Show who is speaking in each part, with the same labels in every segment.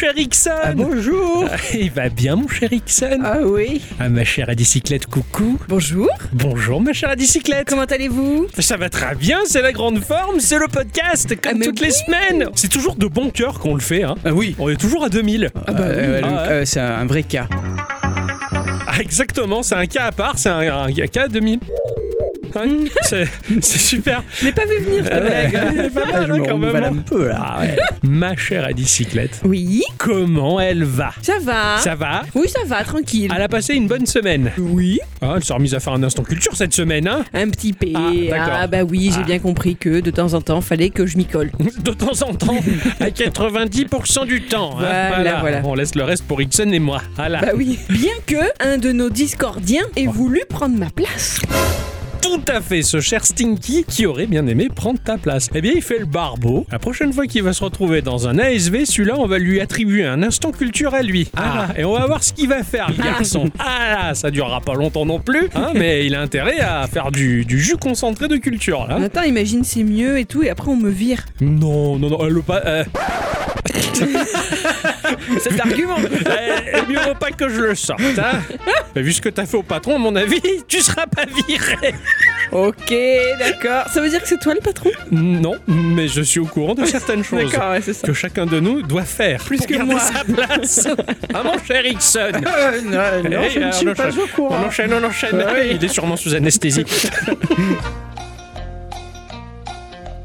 Speaker 1: Cher Ixon.
Speaker 2: Ah, bonjour.
Speaker 1: Il va bien mon cher Ixon.
Speaker 2: Ah oui.
Speaker 1: Ah ma chère Adicyclette, coucou.
Speaker 3: Bonjour,
Speaker 1: Bonjour ma chère Adicyclette
Speaker 3: comment allez-vous?
Speaker 1: Ça va très bien, c'est la grande forme, c'est le podcast, comme
Speaker 3: Ah,
Speaker 1: toutes les semaines. C'est toujours de bon cœur qu'on le fait, hein.
Speaker 2: Ah oui.
Speaker 1: On est toujours à 2000
Speaker 2: Ah bah
Speaker 1: oui. Ah ouais.
Speaker 2: C'est un vrai cas.
Speaker 1: Ah, Exactement, c'est un cas à part, c'est un, un cas à 2000 C'est super
Speaker 3: Je l'ai pas vu venir cette blague.
Speaker 1: C'est pas mal,
Speaker 2: je
Speaker 1: hein,
Speaker 2: me
Speaker 1: quand même,
Speaker 2: renouvelle
Speaker 1: hein.
Speaker 2: un peu là.
Speaker 1: Ah ouais. Ma chère Adicyclette,
Speaker 3: Oui,
Speaker 1: comment elle va?
Speaker 3: Ça va.
Speaker 1: Ça va?
Speaker 3: Oui, ça va, tranquille.
Speaker 1: Elle a passé une bonne semaine.
Speaker 3: Oui.
Speaker 1: Ah, elle s'est remise à faire un instant culture cette semaine, hein?
Speaker 3: Un petit P.
Speaker 1: Ah, d'accord.
Speaker 3: Ah, bah oui, j'ai
Speaker 1: Ah.
Speaker 3: bien compris que de temps en temps, fallait que je m'y colle.
Speaker 1: De temps en temps, à 90% du temps. hein.
Speaker 3: Voilà, voilà.
Speaker 1: On laisse le reste pour Ixon et moi. Voilà.
Speaker 3: Bah oui. Bien que un de nos discordiens ait voulu prendre ma place.
Speaker 1: Tout à fait, ce cher Stinky qui aurait bien aimé prendre ta place. Eh bien, il fait le barbeau. La prochaine fois qu'il va se retrouver dans un ASV, celui-là, on va lui attribuer un instant culture à lui. Ah, et on va voir ce qu'il va faire, le garçon. Ah là, ça durera pas longtemps non plus, hein, mais il a intérêt à faire du, du jus concentré de culture, là.
Speaker 3: Attends, imagine, c'est mieux et tout, et après on me vire.
Speaker 1: Non, non, non, elle le pas. euh,
Speaker 3: Cet argument
Speaker 1: Eh, mieux vaut pas que je le sorte. Hein Mais vu ce que t'as fait au patron, à mon avis, tu seras pas viré.
Speaker 3: Ok, d'accord. Ça veut dire que c'est toi le patron?
Speaker 1: Non, mais je suis au courant de certaines choses
Speaker 3: D'accord, ouais, c'est ça.
Speaker 1: que chacun de nous doit faire
Speaker 3: Plus
Speaker 1: pour
Speaker 3: que
Speaker 1: garder
Speaker 3: moi.
Speaker 1: sa place. ah mon cher Ixon.
Speaker 2: Euh, non, non,
Speaker 1: Eh,
Speaker 2: je ne suis pas
Speaker 1: enchaîne.
Speaker 2: au courant.
Speaker 1: On enchaîne, on enchaîne. Il est sûrement sous anesthésie.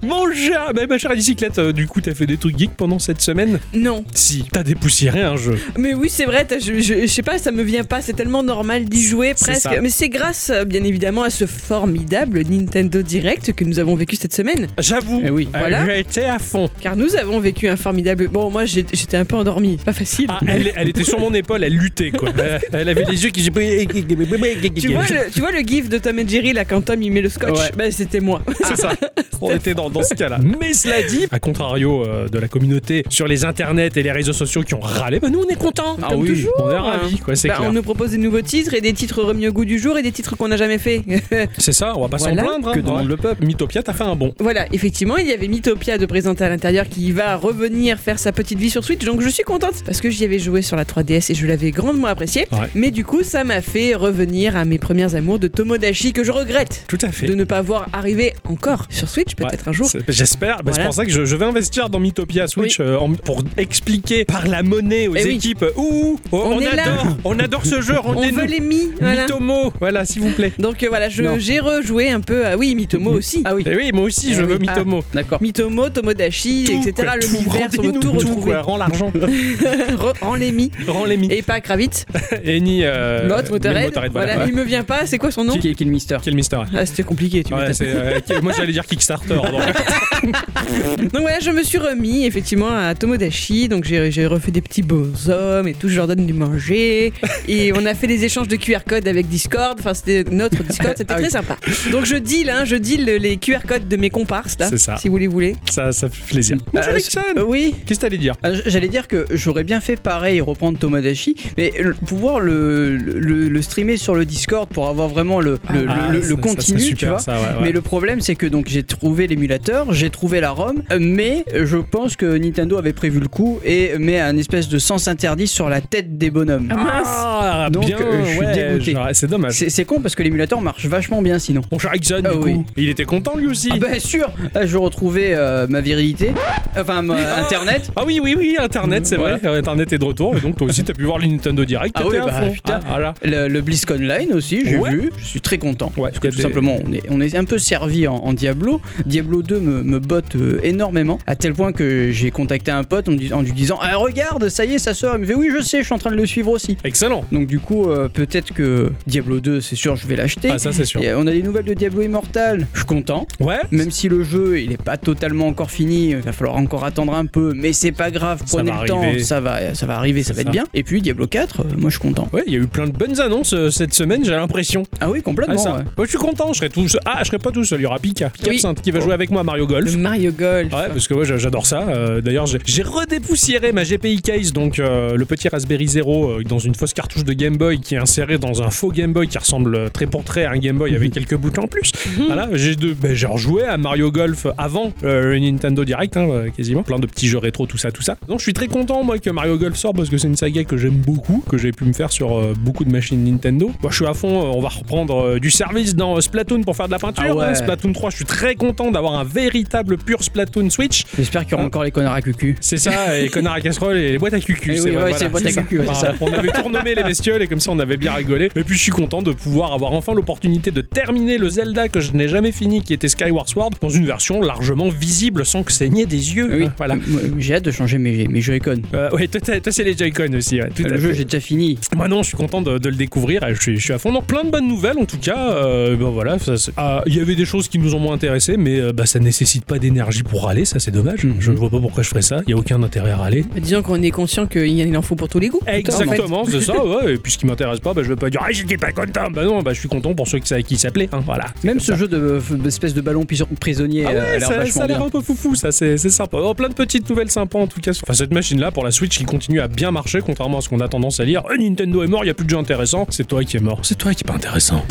Speaker 1: Mon cher, bah, ma chère bicyclette, euh, du coup, t'as fait des trucs geeks pendant cette semaine
Speaker 3: Non.
Speaker 1: Si, t'as dépoussiéré un jeu.
Speaker 3: Mais oui, c'est vrai, t'as- je, je, je sais pas, ça me vient pas, c'est tellement normal d'y jouer
Speaker 1: C'est
Speaker 3: presque.
Speaker 1: ça.
Speaker 3: Mais c'est grâce, euh, bien évidemment, à ce formidable Nintendo Direct que nous avons vécu cette semaine.
Speaker 1: J'avoue,
Speaker 2: Eh oui.
Speaker 1: euh,
Speaker 3: Voilà.
Speaker 1: j'ai été à fond.
Speaker 3: Car nous avons vécu un formidable. Bon, moi j'ai- j'étais un peu endormie, pas facile.
Speaker 1: Ah, elle, elle était sur mon épaule, elle luttait quoi. Elle, elle avait les yeux qui.
Speaker 3: Tu vois, le, tu vois le gif de Tom et Jerry là quand Tom il met le scotch?
Speaker 2: Ouais.
Speaker 3: Bah c'était moi.
Speaker 1: C'est ça. On était dans, dans ce cas-là. Mais cela dit, à contrario euh, de la communauté sur les internets et les réseaux sociaux qui ont râlé, bah nous on est contents.
Speaker 3: Comme toujours.
Speaker 1: On est ravis, quoi, c'est
Speaker 3: Bah,
Speaker 1: clair.
Speaker 3: on nous propose des nouveaux titres et des titres remis au goût du jour et des titres qu'on n'a jamais fait.
Speaker 1: C'est ça, on va pas
Speaker 3: Voilà.
Speaker 1: s'en plaindre.
Speaker 2: Que
Speaker 1: hein.
Speaker 2: demande le peuple
Speaker 1: Mythopia, t'as fait un bon.
Speaker 3: voilà, effectivement, il y avait Mythopia de présenter à l'intérieur qui va revenir faire sa petite vie sur Switch. Donc je suis contente parce que j'y avais joué sur la 3DS et je l'avais grandement apprécié.
Speaker 1: Ouais.
Speaker 3: Mais du coup, ça m'a fait revenir à mes premières amours de Tomodachi que je regrette.
Speaker 1: Tout à fait.
Speaker 3: de ne pas voir arriver encore sur Switch, peut-être
Speaker 1: Ouais,
Speaker 3: un jour.
Speaker 1: C'est- J'espère. Bah, C'est
Speaker 3: Voilà.
Speaker 1: pour ça que je, je vais investir dans Mythopia Switch euh, en- pour expliquer par la monnaie aux
Speaker 3: Eh oui.
Speaker 1: équipes. Ouh, oh, on,
Speaker 3: On est là.
Speaker 1: adore, on adore ce jeu.
Speaker 3: On veut les mi, voilà.
Speaker 1: Mythomo. Voilà, s'il vous plaît.
Speaker 3: Donc euh, voilà, j'ai rejoué un peu à oui, Mitomo aussi.
Speaker 2: Ah oui,
Speaker 1: Eh oui, moi aussi,
Speaker 3: Eh
Speaker 1: je
Speaker 3: oui.
Speaker 1: veux Mythomo.
Speaker 2: d'accord.
Speaker 3: Mitomo, Tomodachi,
Speaker 1: Tout,
Speaker 3: etc.
Speaker 1: quoi,
Speaker 3: Le
Speaker 1: tout,
Speaker 3: l'univers, on veut tout retrouver.
Speaker 1: rends l'argent.
Speaker 3: Re- en les mi.
Speaker 1: Rends les mi.
Speaker 3: Et pas Kravitz.
Speaker 1: Et ni. Euh,
Speaker 3: L'autre, Motorhead. Voilà, il me vient pas. C'est quoi son nom
Speaker 2: Qui qui est le Mister.
Speaker 3: Ah, c'était compliqué, tu
Speaker 1: Ouais, c'est, euh, moi j'allais dire Kickstarter. donc.
Speaker 3: Donc voilà, je me suis remis effectivement à Tomodachi. Donc j'ai refait des petits beaux hommes et tout. Je leur donne du manger. et on a fait des échanges de QR codes avec Discord. Enfin, c'était notre Discord. C'était
Speaker 2: Ah oui.
Speaker 3: très sympa. Donc je deal, hein, je deal les QR codes de mes comparses là.
Speaker 1: C'est ça.
Speaker 3: Si vous les voulez.
Speaker 1: ça, ça fait plaisir. Bonjour, Ixon.
Speaker 2: Euh, oui,
Speaker 1: Qu'est-ce que t'allais dire
Speaker 2: Euh, J'allais dire que j'aurais bien fait pareil, reprendre Tomodachi, mais pouvoir le, le, le streamer sur le Discord pour avoir vraiment le, le,
Speaker 1: Ah,
Speaker 2: le- le
Speaker 1: ça- ça
Speaker 2: continu, tu vois.
Speaker 1: ça, ouais, ouais.
Speaker 2: Mais le problème, c'est que donc j'ai trouvé j'ai trouvé la ROM, mais je pense que Nintendo avait prévu le coup et met un espèce de sens interdit sur la tête des bonhommes.
Speaker 3: Ah, mince.
Speaker 1: Ah,
Speaker 2: Donc,
Speaker 1: bien,
Speaker 2: euh, je suis
Speaker 1: ouais,
Speaker 2: dégoûté.
Speaker 1: genre, C'est dommage.
Speaker 2: C'est c'est con parce que l'émulateur marche vachement bien sinon.
Speaker 1: Mon cher Ixon,
Speaker 2: Ah
Speaker 1: du
Speaker 2: oui.
Speaker 1: coup, il était content lui aussi.
Speaker 2: Ah ben sûr, Là, je retrouvais euh, ma virilité, enfin ma- internet.
Speaker 1: Ah oui, oui, oui, Internet, c'est
Speaker 2: Ouais.
Speaker 1: vrai. Internet est de retour. Et donc, toi aussi, t'as pu voir le Nintendo Direct.
Speaker 2: Ah oui, bah, putain.
Speaker 1: Ah, voilà.
Speaker 2: Le, le BlizzCon Line aussi, j'ai
Speaker 1: Ouais.
Speaker 2: vu, je suis très content.
Speaker 1: Ouais,
Speaker 2: parce que tout
Speaker 1: des-
Speaker 2: simplement, on est, on est un peu servi en, en Diablo. Diablo 2 me, me botte euh, énormément, à tel point que j'ai contacté un pote en, lui disant Ah, regarde, ça y est, ça sort. Il me fait Oui, je sais, je suis en train de le suivre aussi.
Speaker 1: Excellent.
Speaker 2: Donc, du coup, euh, peut-être que Diablo 2, c'est sûr, je vais l'acheter.
Speaker 1: Ah, ça, c'est sûr.
Speaker 2: Et, euh, on a des nouvelles de Diablo Immortal. Je suis content.
Speaker 1: Ouais.
Speaker 2: Même si le jeu il est pas totalement encore fini, il va falloir encore attendre un peu, mais c'est pas grave, prenez le temps, ça va, ça va arriver, ça va être bien. Et puis Diablo 4, euh, moi je suis content.
Speaker 1: Ouais, il y a eu plein de bonnes annonces euh, cette semaine, j'ai l'impression.
Speaker 2: Ah oui, complètement.
Speaker 1: Ah, ça.
Speaker 2: ouais.
Speaker 1: Ouais, je suis content, je serai tout seul. Ah, je serai pas tout seul, il y aura Pika. Pika
Speaker 3: Oui.
Speaker 1: Absinthe qui va jouer avec moi Mario Golf.
Speaker 3: Le Mario Golf.
Speaker 1: Ouais, parce que moi j'a- j'adore ça. Euh, D'ailleurs, j'ai- redépoussiéré ma GPI case, donc euh, le petit Raspberry Zero, euh, dans une fausse cartouche de Game Boy qui est insérée dans un faux Game Boy qui ressemble très pour trait à un Game Boy avec quelques boutons en plus. Voilà, j'ai ben, rejoué à Mario Golf avant le Nintendo Direct, hein, quasiment. Plein de petits jeux rétro, tout ça, tout ça. Donc je suis très content, moi, que Mario Golf sort parce que c'est une saga que j'aime beaucoup, que j'ai pu me faire sur beaucoup de machines Nintendo. Moi, je suis à fond, on va reprendre du service dans Splatoon pour faire de la peinture.
Speaker 2: Ah ouais.
Speaker 1: hein. Splatoon 3, je suis très content d'avoir un véritable pur Splatoon Switch.
Speaker 2: J'espère qu'il y aura
Speaker 1: Ah.
Speaker 2: encore les connards à cucu.
Speaker 1: C'est ça, et connards à casserole et les boîtes à cucu.
Speaker 2: Eh
Speaker 1: c'est
Speaker 2: oui, ouais,
Speaker 1: voilà,
Speaker 2: c'est les boîtes à cucu, ouais, ça.
Speaker 1: On avait tout renommé les bestioles et comme ça on avait bien rigolé. Et puis je suis content de pouvoir avoir enfin l'opportunité de terminer le Zelda que je n'ai jamais fini, qui était Skyward Sword, dans une version largement visible sans que saigner des yeux.
Speaker 2: Oui,
Speaker 1: Voilà.
Speaker 2: J'ai hâte de changer mes, mes Joy-Con.
Speaker 1: Euh, ouais, toi, c'est les Joy-Con aussi. ouais, tout à
Speaker 2: Le jeu, j'ai déjà fini.
Speaker 1: Moi non, je suis content de, de le découvrir. Je suis, je suis à fond. Donc plein de bonnes nouvelles en tout cas. Euh, ben voilà, Ah, il y avait des choses qui nous ont moins intéressés, mais euh, bah, ça nécessite pas d'énergie pour râler. Ça c'est dommage.
Speaker 2: Mhm.
Speaker 1: Je ne vois pas pourquoi je ferais ça. Il y a aucun intérêt à râler.
Speaker 3: Disons qu'on est conscient qu'il y en il en faut pour tous les goûts.
Speaker 1: Exactement, c'est ça, ouais. Et puis ce qui m'intéresse pas, bah, je vais pas dire Ah, j'étais pas content. Bah non, bah je suis content pour ceux qui, sa- qui s'appelaient. Hein, voilà.
Speaker 2: Même ce jeu de- d'espèce de ballon pris- prisonnier
Speaker 1: Ah
Speaker 2: euh,
Speaker 1: ouais,
Speaker 2: a l'air
Speaker 1: ça, ça a l'air un peu foufou, ça c'est sympa. Oh, plein de petites nouvelles sympas en tout cas. Enfin, cette machine-là pour la Switch qui continue à bien marcher, contrairement à ce qu'on a tendance à lire. Eh, Nintendo est mort, il y a plus de jeu intéressant. C'est toi qui es mort. C'est toi qui est pas intéressant.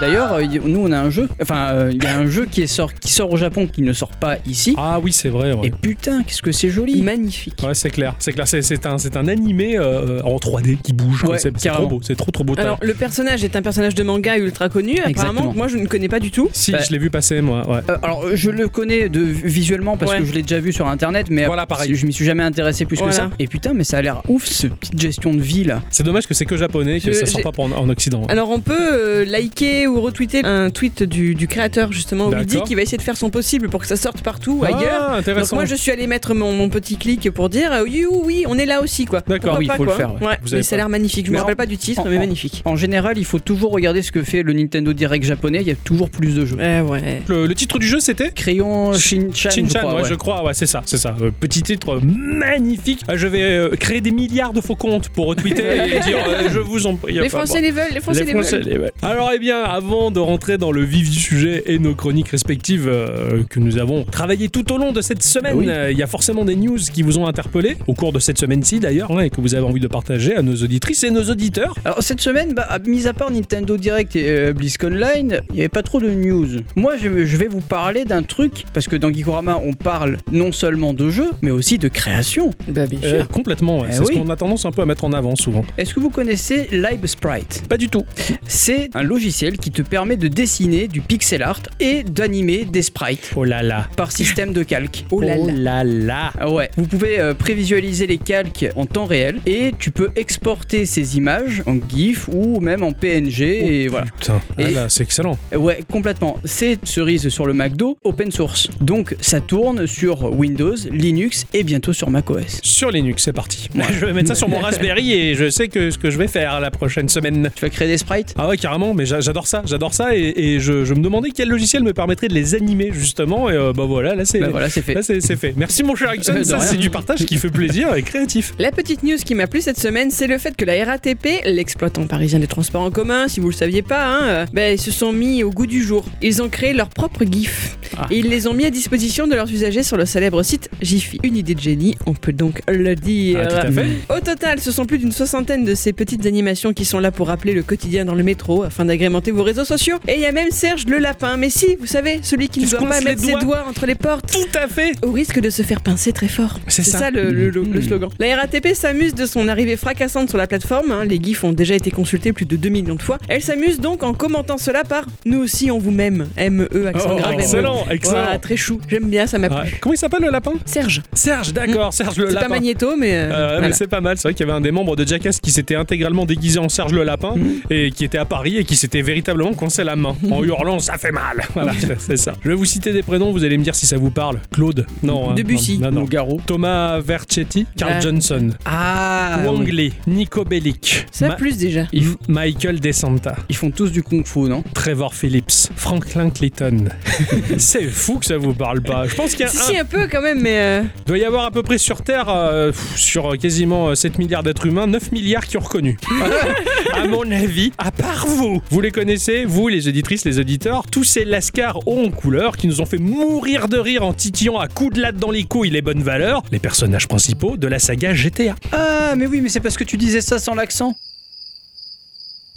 Speaker 2: D'ailleurs, euh, nous on a un jeu, enfin euh, il y a un jeu qui, est sort, qui sort au Japon qui ne sort pas ici.
Speaker 1: Ah oui, c'est vrai. ouais.
Speaker 2: Et putain, qu'est-ce que c'est joli
Speaker 3: Magnifique.
Speaker 1: Ouais, c'est clair. C'est clair. C'est- C'est un, c'est un animé euh, en 3D qui bouge. quoi.
Speaker 2: Ouais,
Speaker 1: c'est trop beau. C'est trop trop beau.
Speaker 3: Alors, le personnage est un personnage de manga ultra connu. Apparemment,
Speaker 2: Exactement.
Speaker 3: moi je ne connais pas du tout.
Speaker 1: si,
Speaker 2: Bah-
Speaker 1: je l'ai vu passer moi. Ouais.
Speaker 2: Euh, alors, euh, je le connais de, visuellement parce
Speaker 3: Ouais.
Speaker 2: que je l'ai déjà vu sur internet, mais
Speaker 1: Voilà, pareil.
Speaker 2: je m'y suis jamais intéressé plus
Speaker 3: Voilà.
Speaker 2: que ça. Et putain, mais ça a l'air ouf, ce petite gestion de vie là.
Speaker 1: C'est dommage que c'est que japonais, que
Speaker 3: Je-
Speaker 1: ça sort pas pour en, en Occident.
Speaker 3: Alors on peut euh, liker ou retweeter un tweet du, du créateur justement où il dit
Speaker 1: D'accord.
Speaker 3: qu'il va essayer de faire son possible pour que ça sorte partout
Speaker 1: Ah,
Speaker 3: ailleurs. Donc moi je suis allé mettre mon, mon petit clic pour dire euh, oui oui, oui on est là aussi quoi.
Speaker 1: D'accord,
Speaker 2: oui,
Speaker 3: pas,
Speaker 2: faut le faire, ouais.
Speaker 1: Vous
Speaker 3: mais
Speaker 1: avez
Speaker 3: ça a l'air magnifique. Je me
Speaker 2: Mais
Speaker 3: rappelle
Speaker 2: en-
Speaker 3: pas du titre
Speaker 2: en-
Speaker 3: mais magnifique.
Speaker 2: En général, il faut toujours regarder ce que fait le Nintendo Direct japonais, il y a toujours plus de jeux.
Speaker 3: Ouais.
Speaker 1: Le, le titre du jeu c'était
Speaker 2: Crayon Shin-Chan, je
Speaker 1: Shin-Chan,
Speaker 2: crois,
Speaker 1: ouais,
Speaker 2: ouais.
Speaker 1: je crois, ouais, c'est ça, c'est ça. Euh, petit titre magnifique. Euh, Je vais euh, créer des milliards de faux comptes pour retweeter et dire euh, je vous en prie.
Speaker 3: Les Français les veulent, les Français
Speaker 1: Les
Speaker 3: les,
Speaker 1: Français
Speaker 3: veulent.
Speaker 1: les veulent. Alors, eh bien, avant de rentrer dans le vif du sujet et nos chroniques respectives euh, que nous avons travaillées tout au long de cette semaine,
Speaker 2: Oui.
Speaker 1: euh, il y a forcément des news qui vous ont interpellé au cours de cette semaine-ci d'ailleurs, hein, et que vous avez envie de partager à nos auditrices et nos auditeurs.
Speaker 2: Alors cette semaine, bah, mis à part Nintendo Direct et euh, BlizzConline, il n'y avait pas trop de news. Moi, je, je vais vous parler d'un truc, parce que dans Geekorama, on parle non seulement de jeux, mais aussi de création.
Speaker 3: Bah bien
Speaker 1: Euh, complètement, ouais.
Speaker 2: Eh
Speaker 1: c'est
Speaker 2: oui.
Speaker 1: ce qu'on a tendance un peu à mettre en avant souvent.
Speaker 2: Est-ce que vous connaissez Live Sprite?
Speaker 1: Pas du tout.
Speaker 2: C'est un logiciel qui te permet de dessiner du pixel art et d'animer des sprites
Speaker 1: Oh là là.
Speaker 2: par système de calque.
Speaker 3: Oh là là.
Speaker 1: là.
Speaker 2: Ah ouais, vous pouvez euh, prévisualiser les calques en temps réel et tu peux exporter ces images en GIF ou même en PNG et voilà.
Speaker 1: Putain, ah là, c'est excellent.
Speaker 2: Ouais, complètement. C'est cerise sur le McDo, open source. Donc ça tourne sur Windows, Linux et bientôt sur macOS.
Speaker 1: Sur Linux, c'est parti. Je vais mettre ça sur mon Raspberry et je sais que ce que je vais faire la prochaine semaine.
Speaker 2: Tu vas créer des sprites?
Speaker 1: Ah ouais, carrément, mais j'a- j'adore ça, j'adore ça et, et je, je me demandais quel logiciel me permettrait de les animer justement et euh, bah voilà, là c'est
Speaker 2: Bah voilà, fait.
Speaker 1: là, c'est c'est fait. Merci mon cher
Speaker 2: De
Speaker 1: ça c'est du partage qui fait plaisir et créatif.
Speaker 3: La petite news qui m'a plu cette semaine, c'est le fait que la RATP, l'exploitant parisien des transports en commun, si vous le saviez pas, hein, euh, ben, ils se sont mis au goût du jour. Ils ont créé leur propre GIF.
Speaker 2: Ah.
Speaker 3: Et ils les ont mis à disposition de leurs usagers sur le célèbre site Jiffy. Une idée de génie, on peut donc le dire.
Speaker 1: Ah, tout à fait.
Speaker 3: Au total, ce sont plus d'une soixantaine de ces petites animations qui sont là pour rappeler le quotidien dans le métro afin d'agrémenter vos réseaux sociaux. Et il y a même Serge le lapin, mais si, vous savez, celui qui ne doit pas
Speaker 1: les
Speaker 3: mettre ses
Speaker 1: doigts.
Speaker 3: doigts entre les portes.
Speaker 1: Tout à fait.
Speaker 3: Au risque de se faire pincer très fort.
Speaker 1: C'est ça.
Speaker 3: le, le- le- le
Speaker 2: Mhm.
Speaker 3: slogan. La RATP s'amuse de son arrivée fracassante sur la plateforme. hein. Les GIFs ont déjà été consultés plus de 2 millions de fois. Elle s'amuse donc en commentant cela par Nous aussi on vous m'aime. M-E, accent
Speaker 1: Oh,
Speaker 3: grave. M-E.
Speaker 1: excellent, excellent.
Speaker 3: Voilà, très chou. J'aime bien, ça m'a
Speaker 1: Ouais.
Speaker 3: plu.
Speaker 1: Comment il s'appelle le lapin?
Speaker 3: Serge.
Speaker 1: Serge, d'accord, Serge le
Speaker 3: C'est pas
Speaker 1: lapin.
Speaker 3: Magneto, mais. euh,
Speaker 1: Euh,
Speaker 3: voilà.
Speaker 1: mais c'est pas mal, c'est vrai qu'il y avait un des membres de Jackass qui s'était intégralement déguisé en Serge le lapin
Speaker 3: Mhm.
Speaker 1: et qui était à Paris et qui s'était véritablement coincé la main en hurlant ça fait mal. Voilà, c'est ça. Je vais vous citer des prénoms, vous allez me dire si ça vous parle. Claude, non. hein,
Speaker 3: Debussy.
Speaker 1: non, non, non.
Speaker 2: Nougaro.
Speaker 1: Thomas Vercetti, Carl
Speaker 3: Ah.
Speaker 1: Johnson,
Speaker 2: Ah
Speaker 1: Wang
Speaker 2: oui.
Speaker 1: Lee, Nico Bellic,
Speaker 3: Ça
Speaker 1: Ma-
Speaker 3: plus déjà.
Speaker 2: Ils,
Speaker 1: Michael DeSanta,
Speaker 2: ils font tous du kung fu, non?
Speaker 1: Trevor Phillips, Franklin Clayton. c'est fou que ça vous parle pas. Je pense qu'il y a
Speaker 3: Si,
Speaker 1: un-
Speaker 3: si, un peu quand même, mais. euh,
Speaker 1: doit y avoir à peu près sur Terre, euh, sur quasiment euh, 7 milliards d'êtres humains, 9 milliards qui ont reconnu. à mon avis, à part vous. Vous les connaissez, vous, les auditrices, les auditeurs, tous ces lascars hauts en couleur qui nous ont fait mourir de rire en titillant à coups de latte dans les couilles les bonnes valeurs, les personnages principaux de la saga GTA.
Speaker 2: Ah, mais oui, mais c'est parce que tu disais ça sans l'accent.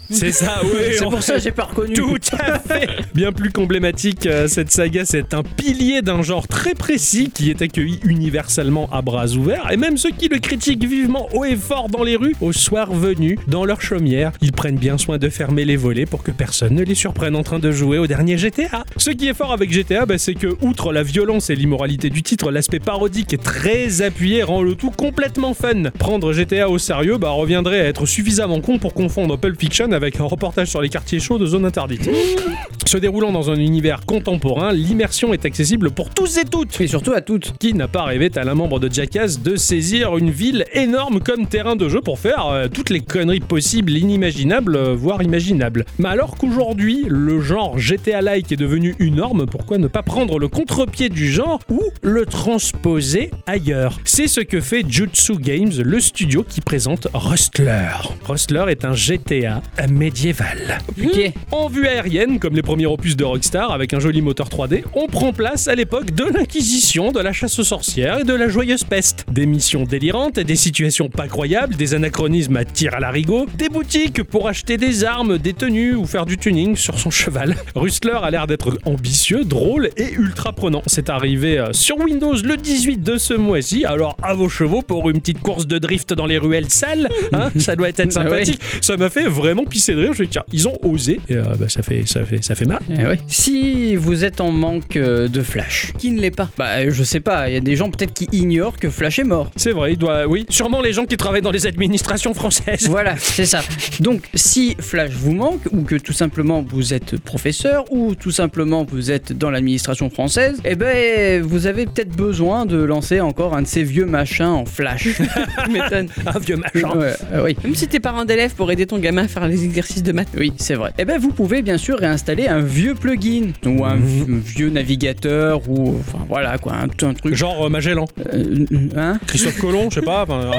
Speaker 1: C'est ça, oui.
Speaker 2: C'est pour ça que j'ai pas reconnu.
Speaker 1: Tout à fait Bien plus qu'emblématique, euh, cette saga, c'est un pilier d'un genre très précis qui est accueilli universellement à bras ouverts, et même ceux qui le critiquent vivement haut et fort dans les rues, au soir venu, dans leur chaumière, ils prennent bien soin de fermer les volets pour que personne ne les surprenne en train de jouer au dernier GTA. Ce qui est fort avec GTA, bah, c'est que, outre la violence et l'immoralité du titre, l'aspect parodique est très appuyé, rend le tout complètement fun. Prendre GTA au sérieux bah, reviendrait à être suffisamment con pour confondre Pulp Fiction avec un reportage sur les quartiers chauds de zone interdite. Se déroulant dans un univers contemporain, l'immersion est accessible pour tous et toutes.
Speaker 2: Et surtout à toutes.
Speaker 1: Qui n'a pas rêvé, tel un membre de Jackass, de saisir une ville énorme comme terrain de jeu pour faire euh, toutes les conneries possibles, inimaginables, euh, voire imaginables. Mais alors qu'aujourd'hui, le genre GTA-like est devenu une norme, pourquoi ne pas prendre le contre-pied du genre ou le transposer ailleurs? C'est ce que fait Jutsu Games, le studio qui présente Rustler. Rustler est un GTA médiéval.
Speaker 2: Ok.
Speaker 1: En vue aérienne, comme les premiers opus de Rockstar, avec un joli moteur 3D, on prend place à l'époque de l'Inquisition, de la chasse aux sorcières et de la joyeuse peste. Des missions délirantes et des situations pas croyables, des anachronismes à tir à l'arigot, des boutiques pour acheter des armes, des tenues ou faire du tuning sur son cheval. Rustler a l'air d'être ambitieux, drôle et ultra prenant. C'est arrivé euh, sur Windows le 18 de ce mois-ci, alors à vos chevaux pour une petite course de drift dans les ruelles sales, hein, ça doit être
Speaker 2: Ah
Speaker 1: sympathique. Ça m'a fait vraiment pisser de rire. Je me dis, tiens, ils ont osé. Et euh, bah, ça fait, ça fait, ça fait mal.
Speaker 2: Eh ouais. Si vous êtes en manque euh, de Flash,
Speaker 3: Qui ne l'est pas?
Speaker 2: Bah je sais pas, il y a des gens peut-être qui ignorent que Flash est mort.
Speaker 1: C'est vrai, il doit, oui. Sûrement les gens qui travaillent dans les administrations françaises.
Speaker 2: Voilà, c'est ça. Donc, si Flash vous manque, ou que tout simplement vous êtes professeur, ou tout simplement vous êtes dans l'administration française, eh ben, vous avez peut-être besoin de lancer encore un de ces vieux machins en Flash.
Speaker 1: Un vieux machin.
Speaker 2: Ouais, euh, oui.
Speaker 3: Même si t'es parent d'élève pour aider ton gamin à faire les exercices de maths.
Speaker 2: Oui, c'est vrai. Eh ben, vous pouvez bien sûr réinstaller un vieux plugin, ou un vi- vieux navigateur, ou enfin voilà quoi, un, un truc.
Speaker 1: Genre euh, Magellan.
Speaker 2: Euh, hein?
Speaker 1: Christophe Colomb, je sais pas. euh,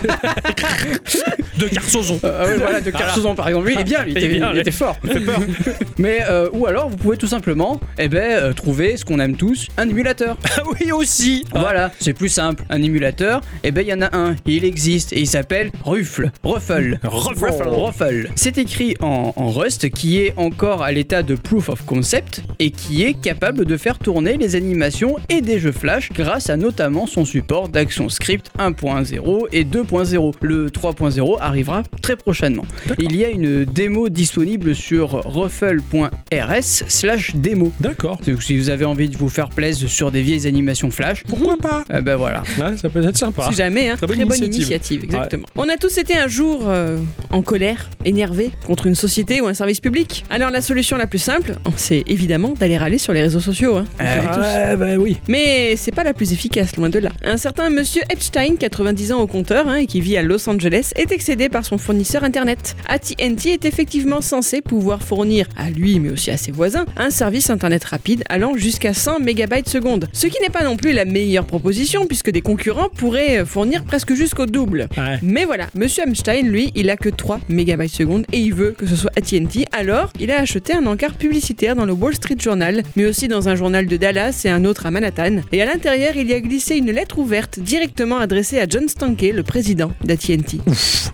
Speaker 1: de Carsozon.
Speaker 2: Euh, ouais, voilà, de Carsozon par exemple. Lui, il est bien, il était,
Speaker 1: bien,
Speaker 2: il était fort. Mais, euh, ou alors, vous pouvez tout simplement eh ben, euh, trouver ce qu'on aime tous, un émulateur.
Speaker 1: Ah oui, aussi.
Speaker 2: Voilà, c'est plus simple. Un émulateur, eh ben, il y en a un. Il existe et il s'appelle Ruffle. Ruffle.
Speaker 1: Ruffle.
Speaker 2: Ruffle. C'est écrit en, en Rust qui est encore à l'état de proof of concept et qui est capable de faire tourner les animations et des jeux Flash grâce à notamment son support d'ActionScript 1.0 et 2.0. Le 3.0 arrivera très prochainement. Il y a une démo disponible sur ruffle.rs slash démo.
Speaker 1: D'accord.
Speaker 2: Si vous avez envie de vous faire plaisir sur des vieilles animations Flash,
Speaker 1: Pourquoi pas?
Speaker 2: eh ben voilà.
Speaker 1: Ouais, Ça peut être sympa.
Speaker 3: Si jamais, hein.
Speaker 1: Très
Speaker 3: très,
Speaker 1: bonne initiative,
Speaker 3: exactement. On a tous été un jour euh, en colère, énervé contre une société ou un service public. Alors la solution la plus simple, c'est évidemment d'aller râler sur les réseaux sociaux. hein.
Speaker 1: Ouais, bah oui.
Speaker 3: Mais c'est pas la plus efficace, loin de là. Un certain monsieur Epstein, 90 ans au compteur, hein, et qui vit à Los Angeles, est excédé par son fournisseur internet. AT&T est effectivement censé pouvoir fournir à lui, mais aussi à ses voisins, un service internet rapide allant jusqu'à 100 mégabytes seconde. Ce qui n'est pas non plus la meilleure proposition, puisque des concurrents pourraient fournir presque jusqu'au double.
Speaker 1: Ouais.
Speaker 3: Mais voilà, Monsieur Epstein, lui, il a que 3 mégabytes seconde et il veut que ce soit AT&T. Alors, il a acheté un encart publicitaire dans le Wall Street Journal, mais aussi dans un journal de Dallas et un autre à Manhattan. Et à l'intérieur, il y a glissé une lettre ouverte directement adressée à John Stanke, le président d'AT&T.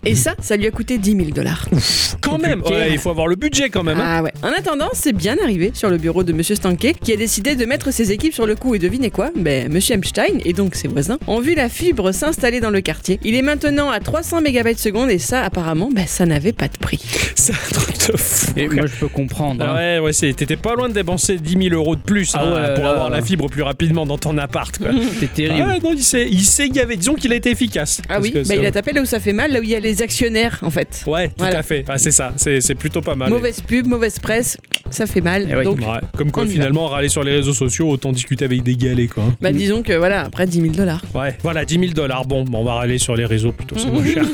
Speaker 3: Et ça, ça lui a coûté 10 000 dollars.
Speaker 1: Quand même. Ouais, il faut avoir le budget quand même. hein.
Speaker 3: Ah ouais. En attendant, c'est bien arrivé sur le bureau de Monsieur Stanke, qui a décidé de mettre ses équipes sur le coup. Et devinez quoi? Ben, Monsieur Epstein et donc ses voisins ont vu la fibre s'installer dans le quartier. Il est maintenant à 300 mégabytes seconde et ça, apparemment, ben, ça n'avait pas de prix.
Speaker 1: C'est un truc de fou.
Speaker 2: Et moi, je peux comprendre.
Speaker 1: Ah
Speaker 2: hein.
Speaker 1: ouais, ouais, c'est- t'étais pas loin de dépenser 10 000 euros de plus
Speaker 2: Ah
Speaker 1: hein,
Speaker 2: ouais,
Speaker 1: pour
Speaker 2: là,
Speaker 1: avoir
Speaker 2: là.
Speaker 1: la fibre plus rapidement dans ton appart. Quoi.
Speaker 2: C'est terrible.
Speaker 1: Ah non, il s'est, gavé. Disons qu'il a été efficace.
Speaker 3: Ah oui, bah, il a tapé là où ça fait mal, là où il y a les actionnaires en fait.
Speaker 1: Ouais, tout
Speaker 3: Voilà.
Speaker 1: à fait. C'est ça. C'est, c'est plutôt pas mal.
Speaker 3: Mauvaise pub, mauvaise presse, ça fait mal.
Speaker 2: Eh oui.
Speaker 3: Donc,
Speaker 1: Ouais, comme quoi, finalement, râler sur les réseaux sociaux, autant discuter avec des galets, quoi.
Speaker 3: bah, disons que voilà, après 10 000 dollars.
Speaker 1: Ouais, voilà, 10 000 dollars. Bon, on va râler sur les réseaux plutôt, c'est moins cher.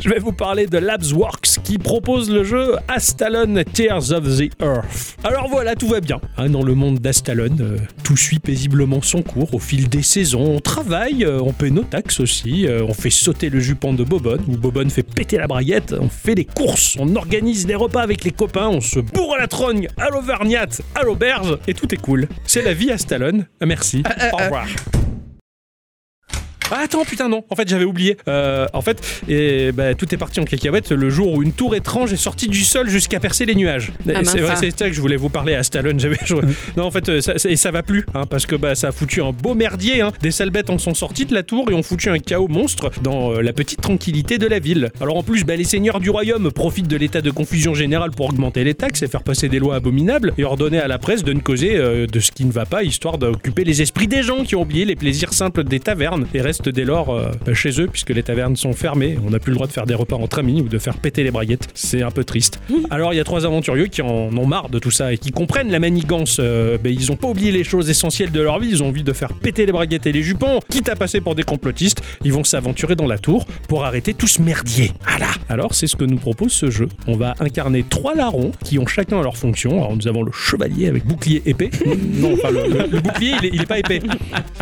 Speaker 1: Je vais vous parler de Labsworks, qui propose le jeu Astalon Tears of the Earth. Alors voilà, tout va bien. Hein, dans le monde d'Astalon, euh, tout suit paisiblement son cours au fil des saisons. On travaille, euh, on paie nos taxes aussi, euh, on fait sauter le jupon de Bobonne, ou Bobonne fait péter la braguette, on fait des courses, on organise des repas avec les copains, on se bourre à la trogne, à l'auvergnat, à l'auberge, et tout est cool. C'est la vie à Stallone. Merci. Au revoir. Ah, attends, putain, non. En fait, j'avais oublié. Euh, en fait, et, bah, tout est parti en cacahuète le jour où une tour étrange est sortie du sol jusqu'à percer les nuages.
Speaker 3: Mince.
Speaker 1: c'est vrai,
Speaker 3: Ah.
Speaker 1: c'est ça que je voulais vous parler à Stallone. J'avais joué. Non, en fait, euh, ça, et ça va plus, hein, parce que bah, ça a foutu un beau merdier. hein. Des sales bêtes en sont sortis de la tour et ont foutu un chaos monstre dans euh, la petite tranquillité de la ville. Alors en plus, bah, les seigneurs du royaume profitent de l'état de confusion générale pour augmenter les taxes et faire passer des lois abominables et ordonner à la presse de ne causer euh, de ce qui ne va pas, histoire d'occuper les esprits des gens qui ont oublié les plaisirs simples des tavernes et restent dès lors euh, chez eux puisque les tavernes sont fermées. On n'a plus le droit de faire des repas entre amis ou de faire péter les braguettes. C'est un peu triste. Alors il y a trois aventurieux qui en ont marre de tout ça et qui comprennent la manigance. Euh, ben, ils ont pas oublié les choses essentielles de leur vie. Ils ont envie de faire péter les braguettes et les jupons. Quitte à passer pour des complotistes, ils vont s'aventurer dans la tour pour arrêter tout ce merdier. Voilà. Alors c'est ce que nous propose ce jeu. On va incarner trois larrons qui ont chacun leur fonction. Alors nous avons le chevalier avec bouclier épée. non, enfin le, le- le bouclier il est, il est pas épais.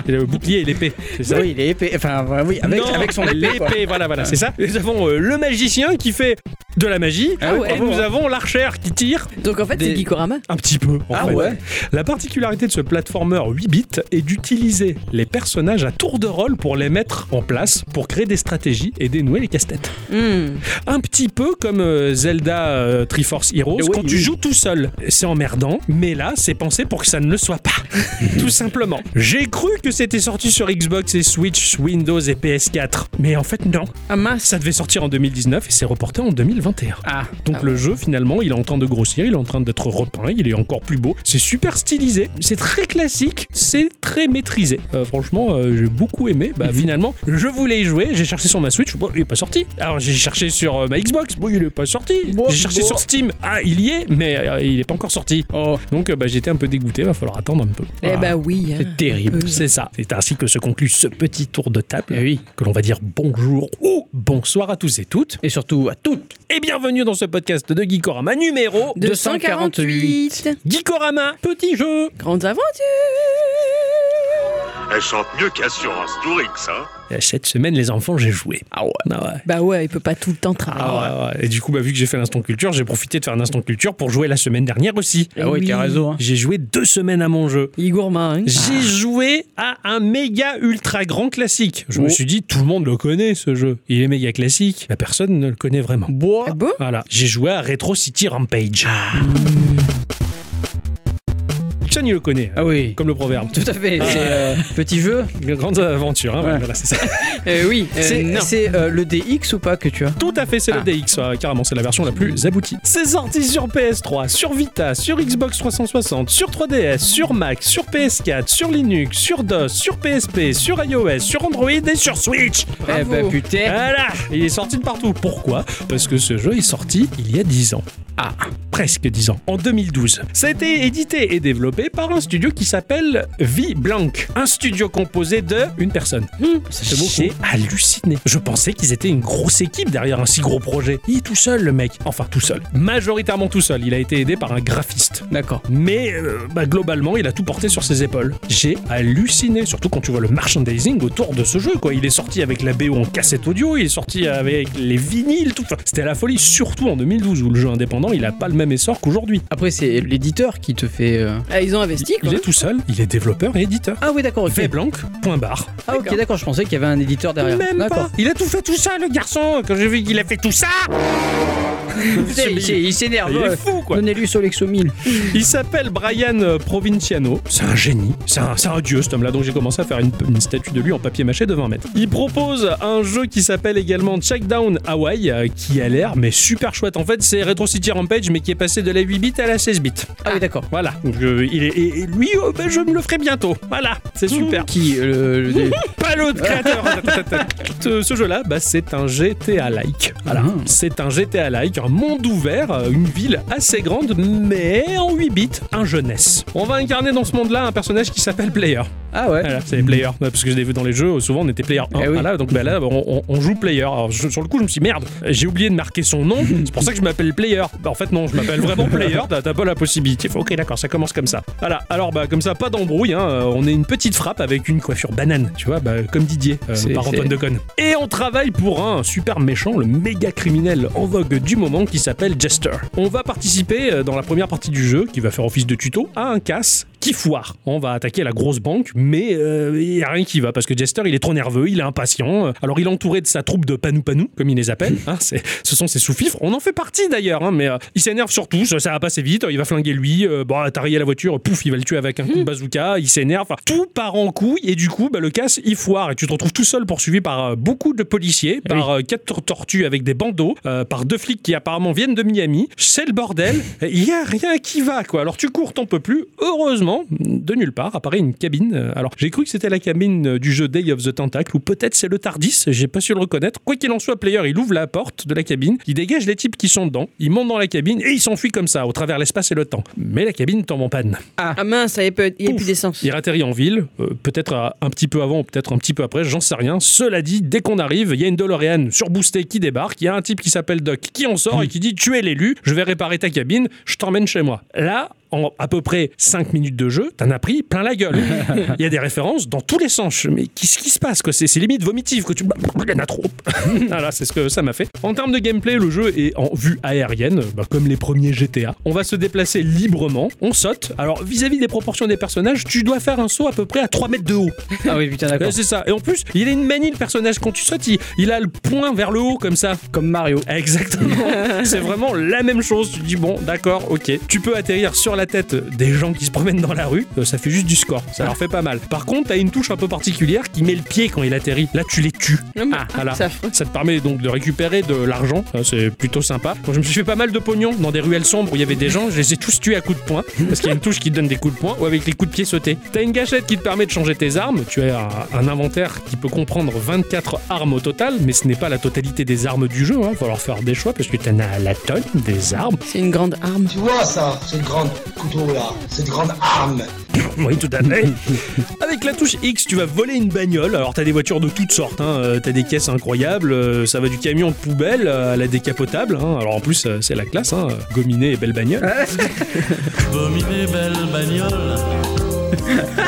Speaker 1: Le bouclier et l'épée. C'est ça
Speaker 2: Oui, il est épais. Enfin, oui, avec,
Speaker 1: non,
Speaker 2: avec son épée.
Speaker 1: l'épée, voilà, voilà, c'est ça. Nous avons euh, le magicien qui fait de la magie,
Speaker 2: Ah ouais,
Speaker 1: et nous
Speaker 2: hein.
Speaker 1: avons l'archère qui tire
Speaker 3: Donc en fait,
Speaker 2: Des-
Speaker 3: c'est Gikorama.
Speaker 1: un petit peu. en
Speaker 2: Ah
Speaker 1: fait.
Speaker 2: ouais.
Speaker 1: La particularité de ce platformer 8 bits est d'utiliser les personnages à tour de rôle pour les mettre en place, pour créer des stratégies et dénouer les casse-têtes.
Speaker 3: Hmm.
Speaker 1: Un petit peu comme euh, Zelda euh, Triforce Heroes,
Speaker 2: Oui,
Speaker 1: quand tu joues tout seul. C'est emmerdant, mais là, c'est pensé pour que ça ne le soit pas. tout simplement. J'ai cru que c'était sorti sur Xbox et Switch, Windows et PS4. Mais en fait, non.
Speaker 3: Ah mince.
Speaker 1: Ça devait sortir en 2019 et c'est reporté en 2021.
Speaker 2: Ah,
Speaker 1: Donc
Speaker 3: Ah
Speaker 1: le jeu finalement il est en train de grossir, il est en train d'être repeint, il est encore plus beau. C'est super stylisé, c'est très classique, c'est très maîtrisé. Euh, franchement euh, j'ai beaucoup aimé. Bah finalement je voulais y jouer, j'ai cherché sur ma Switch, bon il est pas sorti. Alors j'ai cherché sur euh, ma Xbox, bon il est pas sorti.
Speaker 2: Bon,
Speaker 1: j'ai cherché
Speaker 2: bon.
Speaker 1: sur Steam, ah il y est, mais il est pas encore sorti.
Speaker 2: oh,
Speaker 1: Donc bah, j'étais un peu dégoûté, va falloir attendre un peu.
Speaker 3: Eh
Speaker 1: Voilà.
Speaker 3: bah oui. hein.
Speaker 2: c'est terrible.
Speaker 1: C'est ça. C'est ainsi que se conclut ce petit tour de table.
Speaker 2: Eh oui.
Speaker 1: Que l'on va dire bonjour ou bonsoir à tous et toutes.
Speaker 2: Et surtout à toutes.
Speaker 1: Et bienvenue dans ce podcast de Geekorama numéro
Speaker 3: 248.
Speaker 1: Geekorama, petit jeu.
Speaker 3: Grandes aventures.
Speaker 4: Elle chante mieux qu'Assurance Tourix, hein
Speaker 1: Et Cette semaine, les enfants, j'ai joué.
Speaker 2: Ah ouais.
Speaker 1: Ah ouais.
Speaker 3: Bah ouais, il peut pas tout le temps travailler.
Speaker 1: Ah ouais, ouais. Et du coup, bah, vu que j'ai fait l'instant culture, j'ai profité de faire un instant culture pour jouer la semaine dernière aussi.
Speaker 2: Ah oui,
Speaker 3: oui.
Speaker 2: t'as raison. hein.
Speaker 1: J'ai joué deux semaines à mon jeu.
Speaker 3: Gourmand, hein.
Speaker 1: J'ai joué à un méga ultra grand classique. Je me
Speaker 2: Oh.
Speaker 1: suis dit, tout le monde le connaît ce jeu. Il est méga classique. La personne ne le connaît vraiment.
Speaker 2: Bois.
Speaker 3: Ah bon
Speaker 1: Voilà. J'ai joué à Retro City Rampage. Personne il le connaît.
Speaker 2: Ah oui.
Speaker 1: Comme le proverbe.
Speaker 2: Tout à fait. C'est euh, petit jeu.
Speaker 1: Une grande aventure, hein,
Speaker 2: Ouais.
Speaker 1: voilà, c'est ça.
Speaker 3: Euh, Oui. euh,
Speaker 2: C'est euh, le DX ou pas que tu as
Speaker 1: Tout à fait, c'est
Speaker 2: Ah.
Speaker 1: le DX, euh, carrément, c'est la version la plus aboutie. C'est sorti sur PS3, sur Vita, sur Xbox 360, sur 3DS, sur Mac, sur PS4, sur Linux, sur DOS, sur PSP, sur iOS, sur Android et sur Switch.
Speaker 2: Eh bah putain.
Speaker 1: Voilà, il est sorti de partout. Pourquoi? Parce que ce jeu est sorti il y a 10 ans.
Speaker 2: Ah.
Speaker 1: Presque 10 ans, en 2012. Ça a été édité et développé par un studio qui s'appelle V-Blanc. Un studio composé de une personne.
Speaker 2: Fait beaucoup.
Speaker 1: J'ai halluciné. Je pensais qu'ils étaient une grosse équipe derrière un si gros projet. Il est tout seul, le mec. Enfin, tout seul. Majoritairement tout seul. Il a été aidé par un graphiste.
Speaker 2: D'accord.
Speaker 1: Mais euh, bah, globalement, il a tout porté sur ses épaules. J'ai halluciné, surtout quand tu vois le merchandising autour de ce jeu. Quoi. Il est sorti avec la BO en cassette audio, il est sorti avec les vinyles, tout. Enfin, C'était la folie, surtout en 2012 où le jeu indépendant, il a pas le même essor qu'aujourd'hui.
Speaker 2: Après, c'est l'éditeur qui te fait. euh,
Speaker 3: Ah, ils ont investi, quoi.
Speaker 1: Il est tout seul, il est développeur et éditeur.
Speaker 2: Ah oui, d'accord, ok.
Speaker 1: Fait blanc, point barre.
Speaker 2: Ah ok, d'accord, je pensais qu'il y avait un éditeur derrière.
Speaker 1: Même
Speaker 2: d'accord.
Speaker 1: pas. Il a tout fait tout ça, le garçon. Quand j'ai vu qu'il a fait tout ça,
Speaker 2: il s'est- il s'énerve.
Speaker 1: il est
Speaker 2: ouais.
Speaker 1: fou, quoi.
Speaker 2: Donnez-lui Solexo 1000.
Speaker 1: Il s'appelle Brian euh, Provinciano. C'est un génie. C'est un, c'est un dieu, cet homme-là. Donc j'ai commencé à faire une, une statue de lui en papier mâché de 20 mètres. Il propose un jeu qui s'appelle également Checkdown Hawaii, euh, qui a l'air mais super chouette. En fait, c'est Retro City Rampage, mais qui est passé de la 8 bits à la 16 bits.
Speaker 2: Ah oui, d'accord.
Speaker 1: Voilà. Donc, euh, il est, et, et lui, euh, ben, je me le ferai bientôt. Voilà. C'est super.
Speaker 2: Qui euh, le,
Speaker 1: Pas l'autre créateur. ce, ce jeu-là, bah, c'est un GTA-like. Voilà.
Speaker 2: Ah.
Speaker 1: C'est un GTA-like, un monde ouvert, euh, une ville assez grande, mais en 8 bits, un jeunesse. On va incarner dans ce monde-là un personnage qui s'appelle Player.
Speaker 2: Ah ouais.
Speaker 1: Voilà, c'est les players. Parce que je l'ai vu dans les jeux, souvent on était player 1.
Speaker 2: Eh oui.
Speaker 1: Voilà, donc bah, là, on, on- on joue player. Alors je- sur le coup, je me suis dit, merde, j'ai oublié de marquer son nom. C'est pour ça que je m'appelle player. Bah, en fait, non, je m'appelle vraiment player. T'as pas la possibilité. Faut, ok, d'accord, ça commence comme ça. Voilà. Alors, bah, comme ça, pas d'embrouille. Hein. Euh, On est une petite frappe avec une coiffure banane. Tu vois, bah, comme Didier, euh, par Antoine Deconne. Et on travaille pour un super méchant, le méga criminel en vogue du moment qui s'appelle Jester. On va participer euh, dans la première partie du jeu, qui va faire office de tuto, à un casse qui foire. On va attaquer la grosse banque, mais euh, il n'y a rien qui va parce que Jester il est trop nerveux, il est impatient. Euh, Alors il est entouré de sa troupe de panou panou, comme il les appelle. hein, c'est- ce sont ses sous-fifres. On en fait partie d'ailleurs, hein, mais euh, il s'énerve sur tout. Ça, ça va passer vite. Il va flinguer lui. Euh, bon, t'as rayé la voiture, pouf, il va le tuer avec un coup de bazooka. Il s'énerve. Tout part en couille et du coup, bah, le casse il foire et tu te retrouves tout seul poursuivi par euh, beaucoup de policiers, par euh, quatre tortues avec des bandeaux, euh, par deux flics qui apparemment viennent de Miami. C'est le bordel. Il y a rien qui va quoi. Alors tu cours, t'en peux plus. Heureusement, de nulle part apparaît une cabine. Euh, Alors j'ai cru que c'était la cabine euh, du jeu Day of the Tentacle ou peut-être c'est le Tardis. J'ai pas su le reconnaître. Quoi qu'il en soit, player, il ouvre la porte de la cabine, il dégage les types qui sont dedans, il monte dans la cabine et il s'enfuit comme ça au travers l'espace et le temps. Mais la cabine tombe en panne.
Speaker 3: Ah mince, il n'y a plus d'essence.
Speaker 1: Il atterrit en ville, euh, peut-être à- un petit peu avant ou peut-être un petit peu après, j'en sais rien. Cela dit, dès qu'on arrive, il y a une DeLorean surboostée qui débarque, il y a un type qui s'appelle Doc qui en sort et qui dit Tu es l'élu, je vais réparer ta cabine, je t'emmène chez moi. Là, en à peu près 5 minutes de jeu, t'en as pris plein la gueule. Il y a des références dans tous les sens. Mais qu'est-ce qui se passe quoi? C'est limite vomitif que tu. Il y en a trop. voilà, c'est ce que ça m'a fait. En termes de gameplay, le jeu est en vue aérienne, bah, comme les premiers GTA. On va se déplacer librement, on saute. Alors, vis-à-vis des proportions des personnages, tu dois faire un saut à peu près à 3 mètres de haut.
Speaker 2: Ah oui, putain, d'accord.
Speaker 1: C'est ça. Et en plus, il a une manie, le personnage. Quand tu sautes, il, il a le poing vers le haut, comme ça.
Speaker 2: Comme Mario.
Speaker 1: Exactement. c'est vraiment la même chose. Tu dis, bon, d'accord, ok. Tu peux atterrir sur la tête des gens qui se promènent dans la rue. Euh, Ça fait juste du score. Ça leur fait pas mal. Par contre, t'as une touche un peu particulière qui met le pied quand il atterrit. Là, tu les tues.
Speaker 3: Mais-
Speaker 1: Ah, voilà.
Speaker 3: c'est.
Speaker 1: Ça te permet donc de récupérer de l'argent, c'est plutôt sympa. Moi, je me suis fait pas mal de pognon dans des ruelles sombres où il y avait des gens, je les ai tous tués à coups de poing, parce qu'il y a une touche qui te donne des coups de poing ou avec les coups de pied sautés. T'as une gâchette qui te permet de changer tes armes, tu as un, inventaire qui peut comprendre 24 armes au total, mais ce n'est pas la totalité des armes du jeu, il va falloir faire des choix parce que t'en as la tonne des armes.
Speaker 3: C'est une grande arme.
Speaker 5: Tu vois ça, cette grande couteau là, cette grande arme.
Speaker 1: Oui, tout à fait. Avec la touche X, tu vas voler une bagnole. Alors, t'as des voitures de toutes sortes. Hein. Euh, T'as des caisses incroyables. euh, Ça va du camion de poubelle à la décapotable. hein. Alors, en plus, euh, c'est la classe. Hein. Gominé et belle bagnole.
Speaker 6: Dominé belle bagnole.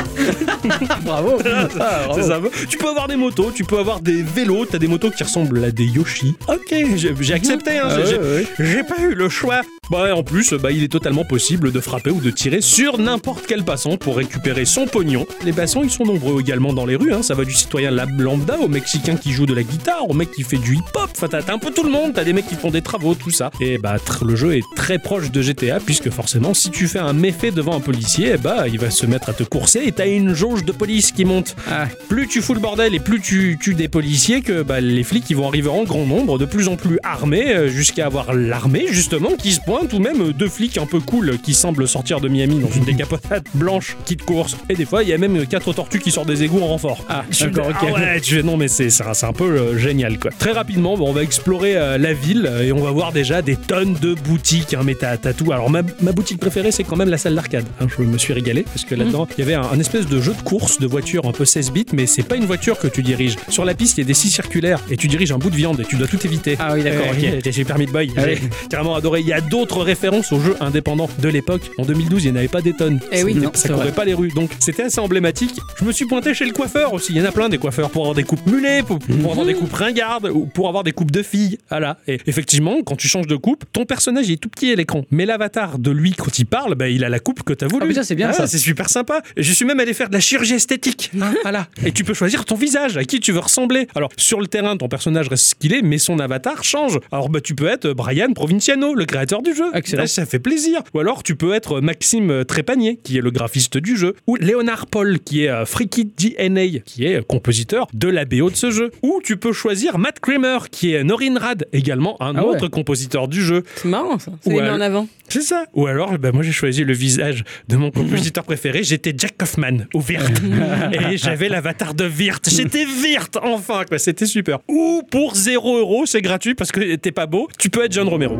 Speaker 2: Bravo. Ah,
Speaker 1: ça. Tu peux avoir des motos, tu peux avoir des vélos. T'as des motos qui ressemblent à des Yoshi. Ok, j'ai accepté. Hein.
Speaker 2: Ah
Speaker 1: J'ai-
Speaker 2: ouais, ouais.
Speaker 1: J'ai pas eu le choix. Bah, en plus, bah, il est totalement possible de frapper ou de tirer sur n'importe quel passant pour récupérer son pognon. Les passants, ils sont nombreux également dans les rues. Hein. Ça va du citoyen lambda au Mexicain qui joue de la guitare, au mec qui fait du hip-hop. Enfin, t'as un peu tout le monde. T'as des mecs qui font des travaux, tout ça. Et bah, le jeu est très proche de GTA puisque forcément, si tu fais un méfait devant un policier, eh bah, il va se mettre à te courser et t'as une jauge de police qui monte.
Speaker 2: Ah.
Speaker 1: Plus tu fous le bordel et plus tu tues des policiers que bah, les flics ils vont arriver en grand nombre, de plus en plus armés, euh, jusqu'à avoir l'armée justement qui se pointe, ou même euh, deux flics un peu cool qui semblent sortir de Miami dans une décapotade blanche qui te course. Et des fois il y a même euh, quatre tortues qui sortent des égouts en renfort.
Speaker 2: Ah, d'accord, ok.
Speaker 1: ah ouais, tu non mais c'est un, peu euh, génial quoi. Très rapidement, on va explorer euh, la ville euh, et on va voir déjà des tonnes de boutiques. Hein, mais t'as tout. Alors ma, ma boutique préférée c'est quand même la salle d'arcade. hein. je me suis régalé parce que là-dedans il y avait un, un espèce de jeu de course de voiture un peu 16 bits, mais c'est pas une voiture que tu diriges. Sur la piste il y a des scies circulaires et tu diriges un bout de viande et tu dois tout éviter.
Speaker 2: Ah oui, d'accord,
Speaker 1: Euh,
Speaker 2: ok.
Speaker 1: J'ai permis de boy.
Speaker 2: Ah
Speaker 1: J'ai carrément adoré. Il y a d'autres références aux jeux indépendants de l'époque. En 2012 il n'y en avait pas des tonnes.
Speaker 3: Eh oui.
Speaker 2: Non,
Speaker 1: Ça courait
Speaker 2: vrai.
Speaker 1: pas les rues. Donc c'était assez emblématique. Je me suis pointé chez le coiffeur aussi. Il y en a plein des coiffeurs pour avoir des coupes mulets, pour, pour avoir des coupes ringardes ou pour avoir des coupes de filles. Voilà. Et effectivement, quand tu changes de coupe, ton personnage il est tout petit à l'écran. Mais l'avatar de lui, quand il parle, bah, il a la coupe que t'as voulu.
Speaker 2: Ah, putain, c'est bien, ça.
Speaker 1: C'est super sympa. Je suis même allé faire de la chirurgie esthétique. voilà. Et tu peux choisir ton visage, à qui tu veux ressembler. Alors sur le terrain, ton personnage reste ce qu'il est, mais son avatar change. Alors bah tu peux être Brian Provinciano, le créateur du jeu.
Speaker 2: Excellent.
Speaker 1: Là, ça fait plaisir. Ou alors tu peux être Maxime Trépanier, qui est le graphiste du jeu. Ou Léonard Paul, qui est euh, Freaky DNA, qui est euh, compositeur de la BO de ce jeu. Ou tu peux choisir Matt Kramer, qui est Norin Rad, également un
Speaker 2: Ah ouais.
Speaker 1: autre compositeur du jeu.
Speaker 3: C'est marrant ça. Les met en avant.
Speaker 1: C'est ça. Ou alors, bah, moi j'ai choisi le visage de mon compositeur préféré. J'étais Jack Kaufman au Virt. Et j'avais l'avatar de Virt. J'étais Virt, enfin, quoi. C'était super. Ou pour 0 euros, c'est gratuit parce que t'es pas beau, tu peux être John Romero.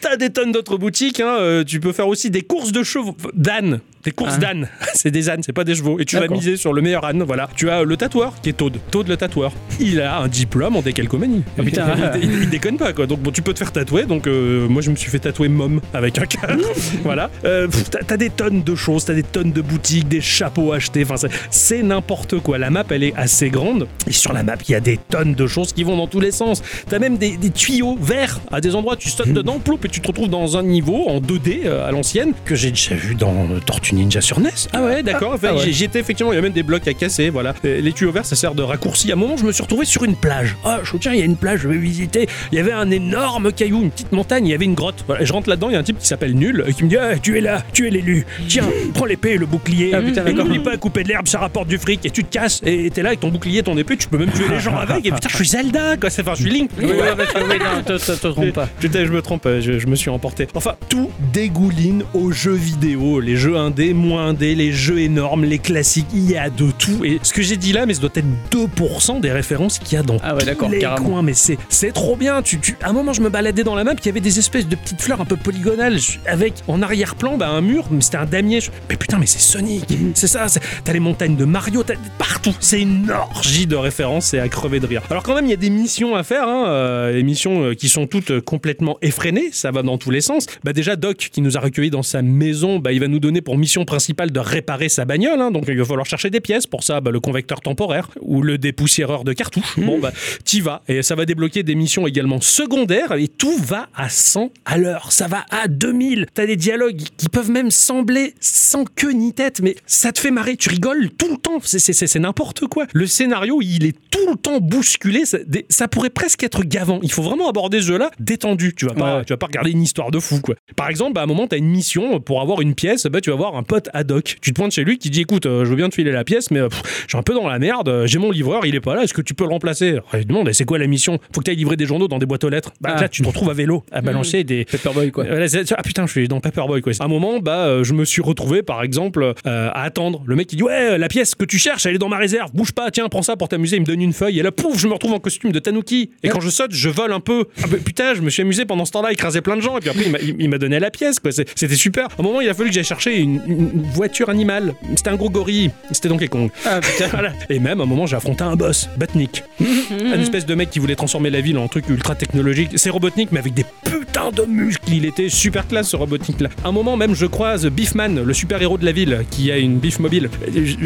Speaker 1: T'as des tonnes d'autres boutiques. hein. Euh, tu peux faire aussi des courses de chevaux d'âne. Des courses
Speaker 2: Ah.
Speaker 1: d'ânes. C'est des ânes, c'est pas des chevaux. Et tu vas miser sur le meilleur âne. Voilà. Tu as le tatoueur qui est Toad. Toad le tatoueur. Il a un diplôme en décalcomanie.
Speaker 2: Ah, putain.
Speaker 1: il, il- il déconne pas quoi. Donc bon, tu peux te faire tatouer. Donc euh, moi je me suis fait tatouer mom avec un cœur. voilà. Euh, t'as, des tonnes de choses, t'as des tonnes de boutiques, des chapeaux achetés. Enfin c'est, n'importe quoi. La map elle est assez grande et sur la map il y a des tonnes de choses qui vont dans tous les sens. T'as même des, des tuyaux verts à des endroits. Tu sautes dedans, ploup, et tu te retrouves dans un niveau en 2D euh, à l'ancienne que j'ai déjà vu dans euh, Tortue Ninja sur NES. Ah ouais, d'accord. Enfin,
Speaker 2: Ah ouais.
Speaker 1: j'ai- J'y étais effectivement. Il y a même des blocs à casser. Voilà. Euh, Les tuyaux verts ça sert de raccourci. À un moment je me suis retrouvé sur une plage. Ah je tiens il y a une plage je vais visiter. Il y avait un énorme caillou, une petite montagne. Il y avait une grotte. Voilà, et je rentre là-dedans. Il y a un type qui s'appelle Nul euh, qui me dit Ah, tu es là, tu es l'élu. Tiens prends l'épée et le bouclier.
Speaker 2: Ah, putain,
Speaker 1: et
Speaker 2: d'accord.
Speaker 1: n'oublie pas à couper de l'herbe ça rapporte du fric et tu te casses et t'es là avec ton bouclier ton épée tu peux même tuer les gens avec. Et putain je suis Zelda quoi. Enfin je suis Link.
Speaker 2: Oui, oui, oui, oui, non, te, te- te trompe pas.
Speaker 1: Putain, je me trompe, je, je me suis emporté. Enfin, tout dégouline aux jeux vidéo, les jeux indés, moins indés, les jeux énormes, les classiques, il y a de tout. Et ce que j'ai dit là, mais ça doit être 2% des références qu'il y a dans
Speaker 2: Ah ouais,
Speaker 1: tous les
Speaker 2: carrément.
Speaker 1: coins. Mais c'est, trop bien. Tu, tu- à un moment, je me baladais dans la map, il y avait des espèces de petites fleurs un peu polygonales, avec en arrière-plan bah, un mur, mais c'était un damier. Je- mais putain, mais c'est Sonic, c'est ça. c'est- T'as les montagnes de Mario, t'as partout. C'est une orgie de références, c'est à crever de rire. Alors quand même, il y a des missions à faire, hein, euh, des missions euh, qui sont toutes euh, complètement effrénées, ça va dans tous les sens. Bah déjà Doc qui nous a recueillis dans sa maison, bah il va nous donner pour mission principale de réparer sa bagnole, hein, donc il va falloir chercher des pièces pour ça, bah, le convecteur temporaire ou le dépoussiéreur de cartouches. Bon bah t'y vas et ça va débloquer des missions également secondaires et tout va à 100 à l'heure, ça va à 2000. T'as des dialogues qui peuvent même sembler sans queue ni tête, mais ça te fait marrer, tu rigoles tout le temps, c'est- c'est c'est- c'est n'importe quoi. Le scénario il est tout le temps bousculé, ça, des- ça pourrait presque être gavant. Il faut vraiment aborder ce jeu-là détendu. Tu vas pas,
Speaker 2: Ouais.
Speaker 1: tu vas pas regarder une histoire de fou quoi. Par exemple, bah, à un moment t'as une mission pour avoir une pièce, bah tu vas voir un pote ad hoc. Tu te pointes chez lui qui dit écoute, euh, je veux bien te filer la pièce, mais euh, pff, je suis un peu dans la merde. euh, J'ai mon livreur, il est pas là. Est-ce que tu peux le remplacer? Alors, Il demande et c'est quoi la mission? Faut que tu ailles livrer des journaux dans des boîtes aux lettres. Bah
Speaker 2: Ah.
Speaker 1: là tu te retrouves à vélo à balancer des
Speaker 2: Paperboy, quoi.
Speaker 1: Ah putain, je suis dans Paperboy quoi. À un moment, bah, je me suis retrouvé par exemple à attendre. Le mec qui dit ouais, la pièce que tu cherches, elle est dans ma réserve. Bouge pas, tiens, prends ça pour t'amuser. Il me donne une feuille et là, pouf, je me retrouve en costume de Tanuki. Et quand je saute, je vole un peu. Ah, bah, putain, je me suis amusé pendant ce temps-là, écraser plein de gens. Et puis après, il m'a- donné la pièce quoi. C'était super. À un moment, il a fallu que j'aille chercher une, une voiture animale. C'était un gros gorille. C'était Donkey Kong.
Speaker 2: Ah.
Speaker 1: Voilà. Et même à un moment, j'ai affronté un boss, Batnik. un espèce de mec qui voulait transformer la ville en truc ultra technologique. C'est Robotnik, mais avec des putains de muscles. Il était super classe, ce Robotnik là. À un moment même, je croise Beefman, le super héros de la ville, qui a une Beef mobile.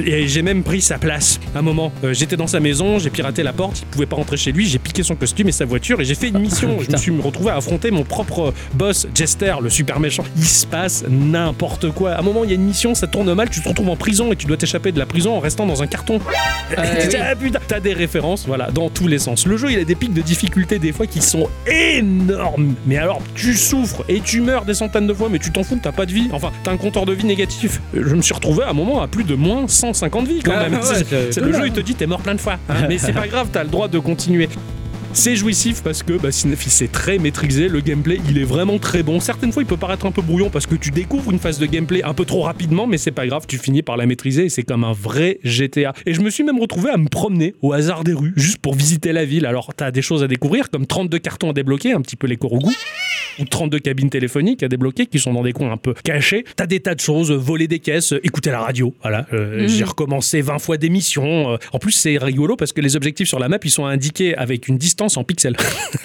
Speaker 1: Et j'ai même pris sa place. À un moment, euh, j'étais dans sa maison, j'ai piraté la porte, il pouvait pas rentrer chez lui, j'ai piqué son costume et sa voiture et j'ai fait une mission. je me suis retrouvé à affronter mon propre boss, Jester, le super méchant. Il se passe n'importe quoi. À un moment, il y a une mission, ça tourne mal, tu te retrouves en prison et tu dois t'échapper de la prison en restant dans un carton.
Speaker 2: oui.
Speaker 1: Ah, putain, t'as des références, voilà, dans tous les sens. Le jeu, il a des pics de difficulté des fois qui sont énormes. Mais alors, tu souffres et tu meurs des centaines de fois, mais tu t'en fous, t'as pas de vie. Enfin, t'as un compteur de vie négatif. Je me suis retrouvé à un moment à plus de moins 150 vies quand
Speaker 2: Ah,
Speaker 1: même.
Speaker 2: ouais,
Speaker 1: C'est-
Speaker 2: c'est-
Speaker 1: c'est le jeu, il te dit t'es mort plein de fois. hein. mais c'est pas grave, t'as le droit de continuer. C'est jouissif parce que bah, c'est très maîtrisé, le gameplay il est vraiment très bon. Certaines fois il peut paraître un peu brouillon parce que tu découvres une phase de gameplay un peu trop rapidement, mais c'est pas grave, tu finis par la maîtriser et c'est comme un vrai GTA. Et je me suis même retrouvé à me promener au hasard des rues juste pour visiter la ville. Alors t'as des choses à découvrir comme 32 cartons à débloquer, un petit peu les Korogu ou 32 cabines téléphoniques à débloquer qui sont dans des coins un peu cachés. T'as des tas de choses, euh, voler des caisses, euh, écouter la radio. Voilà, Euh, j'ai recommencé 20 fois des missions. En plus, c'est rigolo parce que les objectifs sur la map, ils sont indiqués avec une distance en pixels.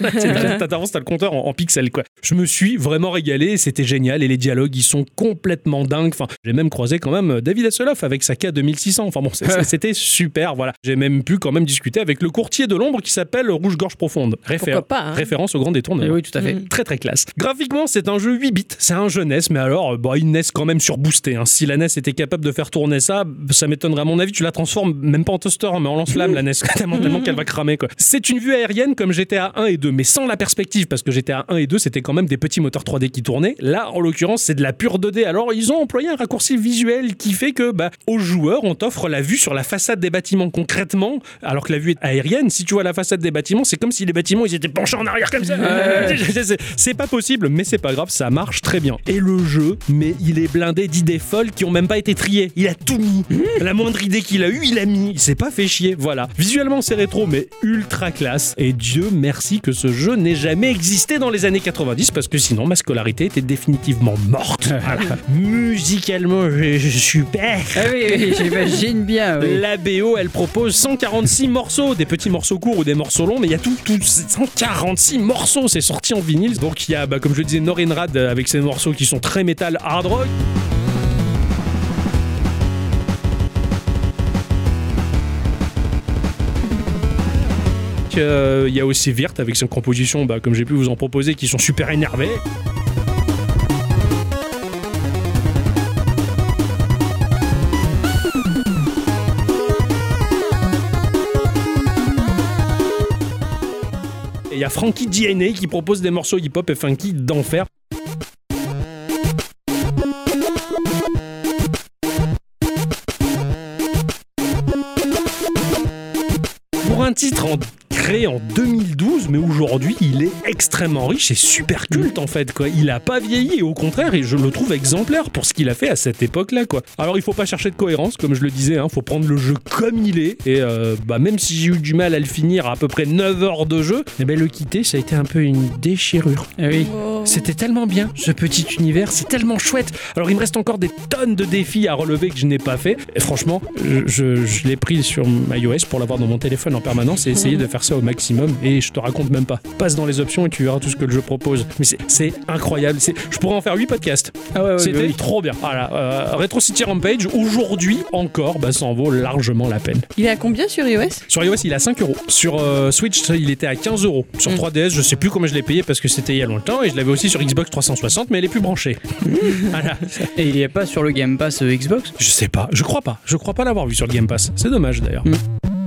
Speaker 1: T'avances, t'as le compteur en, en pixels, quoi. Je me suis vraiment régalé, c'était génial et les dialogues, ils sont complètement dingues. Enfin, j'ai même croisé quand même euh, David Hasselhoff avec sa K2600. Enfin bon, c'était super, voilà. J'ai même pu quand même discuter avec le courtier de l'ombre qui s'appelle Rouge-Gorge Profonde. Réfé-
Speaker 3: Pourquoi pas, hein.
Speaker 1: Référence au grand détournement.
Speaker 2: Eh oui, tout à fait.
Speaker 1: Très très classe. Graphiquement, c'est un jeu 8 bits, c'est un jeu NES, mais alors, euh, bah, une NES quand même surboostée. Hein. Si la NES était capable de faire tourner ça, ça m'étonnerait à mon avis, tu la transformes même pas en toaster, hein, mais en lance-flamme, la NES, tellement, tellement qu'elle va cramer. quoi. C'est une vue aérienne comme GTA 1 et 2, mais sans la perspective, parce que GTA 1 et 2, c'était quand même des petits moteurs 3D qui tournaient. Là, en l'occurrence, c'est de la pure 2D. Alors, ils ont employé un raccourci visuel qui fait que, bah, aux joueurs, on t'offre la vue sur la façade des bâtiments concrètement, alors que la vue est aérienne. Si tu vois la façade des bâtiments, c'est comme si les bâtiments, ils étaient penchés en arrière comme ça. C'est- pas impossible, mais c'est pas grave, ça marche très bien. Et le jeu, mais il est blindé d'idées folles qui ont même pas été triées. Il a tout mis. La moindre idée qu'il a eue, il a mis. Il s'est pas fait chier, voilà. Visuellement, c'est rétro, mais ultra classe. Et Dieu merci que ce jeu n'ait jamais existé dans les années 90, parce que sinon, ma scolarité était définitivement morte. Voilà. Musicalement, je- je- super.
Speaker 2: Ah oui, oui, j'imagine bien. oui.
Speaker 1: La BO, elle propose 146 morceaux, des petits morceaux courts ou des morceaux longs, mais il y a tout, tout 146 morceaux, c'est sorti en vinyle. Donc il y a, bah, comme je le disais, Norinrad avec ses morceaux qui sont très métal hard rock. Euh, Il y a aussi Virt avec ses compositions, bah, comme j'ai pu vous en proposer, qui sont super énervées. Il y a Frankie DNA qui propose des morceaux hip-hop et funky d'enfer. Un titre en- créé en 2012, mais aujourd'hui il est extrêmement riche et super culte en fait. Quoi. Il a pas vieilli et au contraire, et je le trouve exemplaire pour ce qu'il a fait à cette époque-là. Quoi. Alors il faut pas chercher de cohérence, comme je le disais, hein, faut prendre le jeu comme il est. Et euh, bah, même si j'ai eu du mal à le finir à, à peu près 9 heures de jeu, eh ben, le quitter ça a été un peu une déchirure.
Speaker 2: Ah oui.
Speaker 1: C'était tellement bien, ce petit univers, c'est tellement chouette. Alors il me reste encore des tonnes de défis à relever que je n'ai pas fait. Et franchement, je, je- je l'ai pris sur iOS pour l'avoir dans mon téléphone en permanence et essayer de faire ça au maximum. Et je te raconte même pas. Passe dans les options et tu verras tout ce que le jeu propose. Mais c'est- incroyable. Je pourrais en faire 8 podcasts.
Speaker 2: Ah ouais, ouais,
Speaker 1: C'était
Speaker 2: oui.
Speaker 1: trop bien. Voilà, euh, Retro City Rampage, aujourd'hui encore, bah, ça en vaut largement la peine.
Speaker 3: Il est à combien sur iOS?
Speaker 1: Sur iOS, il est à 5 euros. Sur euh, Switch, il était à 15 euros. Sur
Speaker 3: Mm.
Speaker 1: 3DS, je sais plus comment je l'ai payé parce que c'était il y a longtemps et je l'avais aussi sur Xbox 360, mais elle est plus branchée. voilà.
Speaker 2: Et il n'y a pas sur le Game Pass euh, Xbox?
Speaker 1: Je sais pas, je crois pas. Je crois pas l'avoir vu sur le Game Pass. C'est dommage d'ailleurs.
Speaker 2: Mm.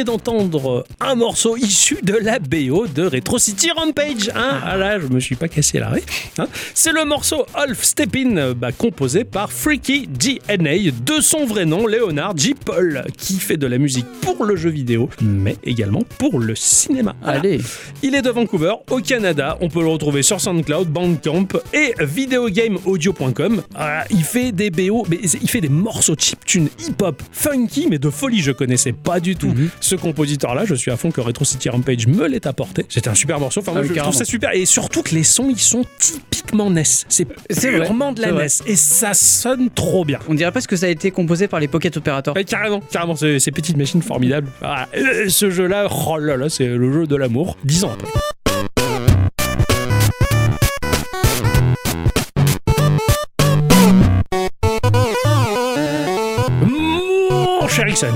Speaker 1: Venez d'entendre un morceau issu de la BO de Retro City Rampage. Hein ah là, je me suis pas cassé l'arrêt. Hein C'est le morceau Half Step In, bah, composé par Freaky DNA, de son vrai nom, Leonard J. Paul, qui fait de la musique pour le jeu vidéo, mais également pour le cinéma. Voilà.
Speaker 2: Allez.
Speaker 1: Il est de Vancouver, au Canada. On peut le retrouver sur SoundCloud, Bandcamp et videogameaudio.com. Ah, il fait des BO, mais il fait des morceaux chiptune hip-hop funky, mais de folie. Je connaissais pas du tout
Speaker 2: Mhm.
Speaker 1: Ce compositeur-là. Je suis à fond que Retro City Rampage me l'ait apporté. C'était un super morceau. Enfin, moi,
Speaker 2: Ah oui,
Speaker 1: je
Speaker 2: carrément.
Speaker 1: trouve ça super. Et surtout que les sons, ils sont typiquement NES. C'est
Speaker 2: C'est
Speaker 1: purement de la
Speaker 2: c'est.
Speaker 1: NES. Et ça sonne trop bien.
Speaker 2: On dirait presque que ça a été composé par les Pocket Operators.
Speaker 1: Ouais, carrément, carrément, ces, ces petites machines formidables. Ah, euh, ce jeu-là, oh là là, c'est le jeu de l'amour. Dix ans après. Cher Ixon,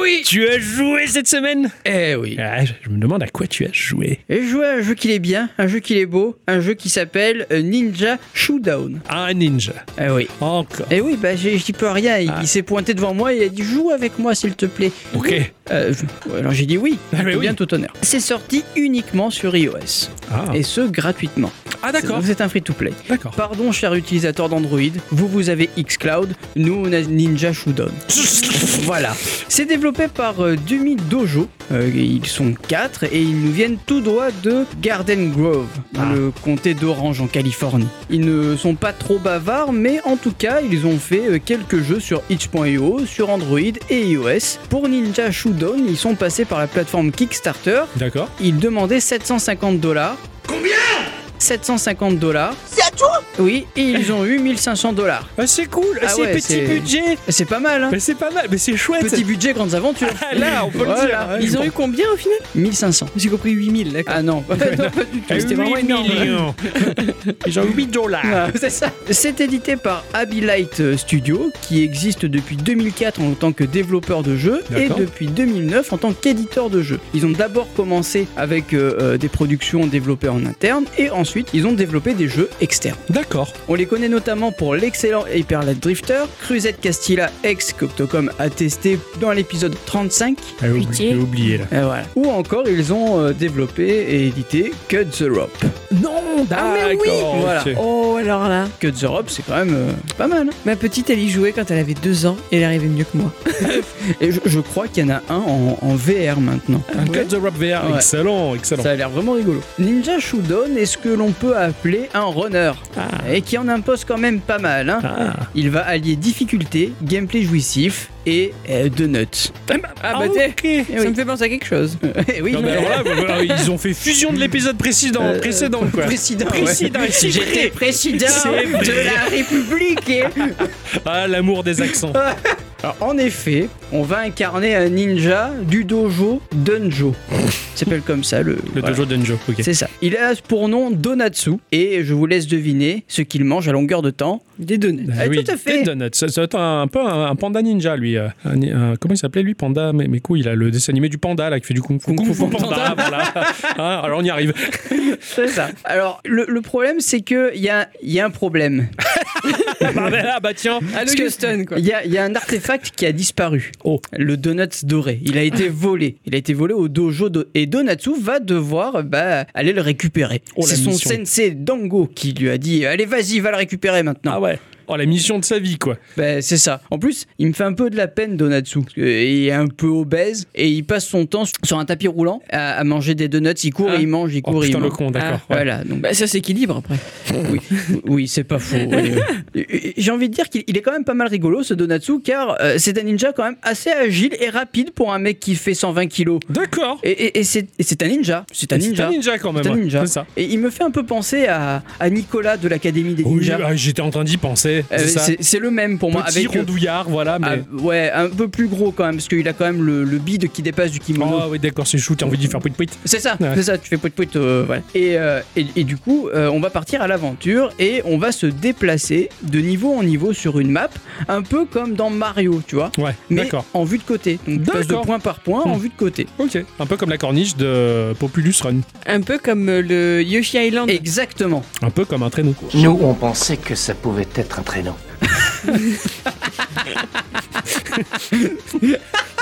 Speaker 2: Oui
Speaker 1: tu as joué cette semaine
Speaker 2: Eh oui.
Speaker 1: Ah, je me demande à quoi tu as joué.
Speaker 2: Je jouais à un jeu qui est bien, un jeu qui est beau, un jeu qui s'appelle euh, Ninja Showdown.
Speaker 1: Un ninja.
Speaker 2: Eh oui.
Speaker 1: Encore.
Speaker 2: Eh oui, bah j'ai- j'y peux rien. Il,
Speaker 1: Ah.
Speaker 2: il s'est pointé devant moi et il a dit joue avec moi s'il te plaît.
Speaker 1: Ok.
Speaker 2: Euh, je- alors j'ai dit oui.
Speaker 1: Ah, mais
Speaker 2: Tout
Speaker 1: oui.
Speaker 2: bien tout honneur. C'est sorti uniquement sur iOS
Speaker 1: Ah,
Speaker 2: et ce gratuitement.
Speaker 1: Ah, d'accord.
Speaker 2: Vous êtes un free to play.
Speaker 1: D'accord.
Speaker 2: Pardon, cher utilisateur d'Android, vous vous avez Xcloud, nous on a Ninja Showdown. Voilà. C'est développé par euh, Dumi Dojo. Euh, ils sont quatre et ils nous viennent tout droit de Garden Grove, dans
Speaker 1: Ah.
Speaker 2: le comté d'Orange en Californie. Ils ne sont pas trop bavards, mais en tout cas, ils ont fait euh, quelques jeux sur itch.io, sur Android et iOS. Pour Ninja Showdown, ils sont passés par la plateforme Kickstarter.
Speaker 1: D'accord.
Speaker 2: Ils demandaient 750 dollars. Combien? 750 dollars. C'est à toi? Oui, et ils ont eu 1500 dollars.
Speaker 1: Ah, c'est cool.
Speaker 2: Ah
Speaker 1: c'est
Speaker 2: ouais,
Speaker 1: petit budget.
Speaker 2: C'est pas mal, hein
Speaker 1: Mais c'est pas mal. Mais c'est chouette.
Speaker 2: Petit budget, grandes aventures.
Speaker 1: Ah, là, on peut
Speaker 2: Voilà.
Speaker 1: le dire. hein.
Speaker 3: Ils ont eu combien au final?
Speaker 2: 1500.
Speaker 3: J'ai compris 8000, d'accord.
Speaker 2: Ah non, non, pas du tout.
Speaker 1: Ah,
Speaker 2: C'était vraiment énorme.
Speaker 1: millions. Ils ont 8 dollars.
Speaker 2: Ah, c'est ça. C'est édité par Abbey Light Studio, qui existe depuis 2004 en tant que développeur de jeux et depuis 2009 en tant qu'éditeur de jeux. Ils ont d'abord commencé avec euh, euh, des productions développées en interne et ensuite ils ont développé des jeux externes.
Speaker 1: D'accord.
Speaker 2: On les connaît notamment pour l'excellent Hyper Light Drifter, Crusade Castilla X qu'Octocom a testé dans l'épisode 35.
Speaker 1: Ah. J'ai oublié là.
Speaker 2: Et voilà. Ou encore ils ont euh, développé et édité Cut the Rope.
Speaker 1: Non,
Speaker 3: Ah, mais oui.
Speaker 1: d'accord.
Speaker 2: Voilà.
Speaker 3: Oh, alors là.
Speaker 2: Cut the Rope c'est quand même euh, pas mal. hein.
Speaker 3: Ma petite, elle y jouait quand elle avait deux ans et elle arrivait mieux que moi.
Speaker 2: Et je, je crois qu'il y en a un en, en VR maintenant.
Speaker 1: Un Cut the Rope VR.
Speaker 2: Ouais.
Speaker 1: Excellent, excellent.
Speaker 2: Ça a l'air vraiment rigolo. Ninja Showdown est ce que l'on peut appeler un runner.
Speaker 1: Ah.
Speaker 2: Et qui en impose quand même pas mal. hein.
Speaker 1: Ah.
Speaker 2: Il va allier difficulté, gameplay jouissif et euh, donuts.
Speaker 3: Ah, bah, t'es-
Speaker 1: ok.
Speaker 2: Eh
Speaker 3: Ça
Speaker 2: oui.
Speaker 3: me fait penser à quelque chose.
Speaker 2: Oui,
Speaker 1: Non, mais alors là, voilà, ils ont fait fusion de l'épisode précédent,
Speaker 2: Euh,
Speaker 1: précédent quoi.
Speaker 2: Président,
Speaker 1: Président,
Speaker 2: ouais. J'étais président de la République. et-
Speaker 1: Ah, l'amour des accents.
Speaker 2: Alors, en effet, on va incarner un ninja du dojo Dunjo. Il s'appelle comme ça le.
Speaker 1: Le
Speaker 2: voilà.
Speaker 1: dojo Dunjo, ok.
Speaker 2: C'est ça. Il a pour nom Donatsu et je vous laisse deviner ce qu'il mange à longueur de temps.
Speaker 3: Des donuts.
Speaker 1: Ah
Speaker 2: Ah,
Speaker 1: oui,
Speaker 2: tout à fait.
Speaker 1: Dead Donuts. Être un, un peu un, un panda ninja, lui. euh, un- comment il s'appelait, lui Panda Mais, mais quoi, il a le dessin animé du panda, là, qui fait du kung fu.
Speaker 2: Kung Fu
Speaker 1: panda,
Speaker 2: Panda.
Speaker 1: voilà. Hein, alors, on y arrive.
Speaker 2: C'est ça. Alors, le, le problème, c'est qu'il y a, y a un problème.
Speaker 1: Ah, bah, ah, bah, tiens.
Speaker 3: À
Speaker 2: Parce que-
Speaker 3: Houston, quoi.
Speaker 2: Il y, a, il y a un artefact qui a disparu.
Speaker 1: Oh.
Speaker 2: Le Donuts doré. Il a été volé. Il a été volé au dojo. do- Et Donatsu va devoir bah, aller le récupérer.
Speaker 1: Oh,
Speaker 2: c'est son
Speaker 1: mission.
Speaker 2: sensei Dango qui lui a dit Allez, vas-y, va le récupérer maintenant.
Speaker 1: Ah ouais. Oh, la mission de sa vie, quoi.
Speaker 2: Ben, c'est ça. En plus, il me fait un peu de la peine, Donatsu. parce que Il est un peu obèse et il passe son temps sur un tapis roulant à, à manger des donuts. Il court
Speaker 1: Ah.
Speaker 2: et il mange, il
Speaker 1: Oh,
Speaker 2: court et il
Speaker 1: putain, le
Speaker 2: mange.
Speaker 1: con, d'accord.
Speaker 2: Ah,
Speaker 1: ouais.
Speaker 2: Voilà, donc
Speaker 3: Bah, ça s'équilibre après.
Speaker 2: oui, oui c'est pas faux. oui. Euh, J'ai envie de dire qu'il il est quand même pas mal rigolo ce Donatsu car euh, c'est un ninja quand même assez agile et rapide pour un mec qui fait 120 kilos.
Speaker 1: D'accord.
Speaker 2: Et, et- et c'est c'est un ninja. C'est un
Speaker 1: C'est
Speaker 2: ninja.
Speaker 1: un ninja, quand même.
Speaker 2: C'est un
Speaker 1: ouais.
Speaker 2: ninja.
Speaker 1: C'est ça.
Speaker 2: Et il me fait un peu penser à, à Nicolas de l'Académie des
Speaker 1: Oui,
Speaker 2: ninjas.
Speaker 1: ah, j'étais en train d'y penser.
Speaker 2: Euh,
Speaker 1: c'est
Speaker 2: le même pour moi.
Speaker 1: Petit
Speaker 2: avec, euh,
Speaker 1: rondouillard, voilà. Mais...
Speaker 2: ah, ouais, un peu plus gros quand même, parce qu'il a quand même le, le bide qui dépasse du kimono.
Speaker 1: Oh, oui, d'accord, c'est chou. T'as envie d'y faire pouit pouit.
Speaker 2: C'est ça,
Speaker 1: Ouais.
Speaker 2: c'est ça, tu fais pout pout, euh, voilà. Et, euh, et, et du coup, euh, on va partir à l'aventure et on va se déplacer de niveau en niveau sur une map, un peu comme dans Mario, tu vois,
Speaker 1: Ouais,
Speaker 2: mais
Speaker 1: d'accord.
Speaker 2: en vue de côté. Donc tu passes de point par point en
Speaker 1: Hmm.
Speaker 2: vue de côté.
Speaker 1: Ok. Un peu comme la corniche de Populus Run.
Speaker 3: Un peu comme le Yoshi Island.
Speaker 2: Exactement.
Speaker 1: Un peu comme un traîneau.
Speaker 7: Nous, on pensait que ça pouvait être un traîneau.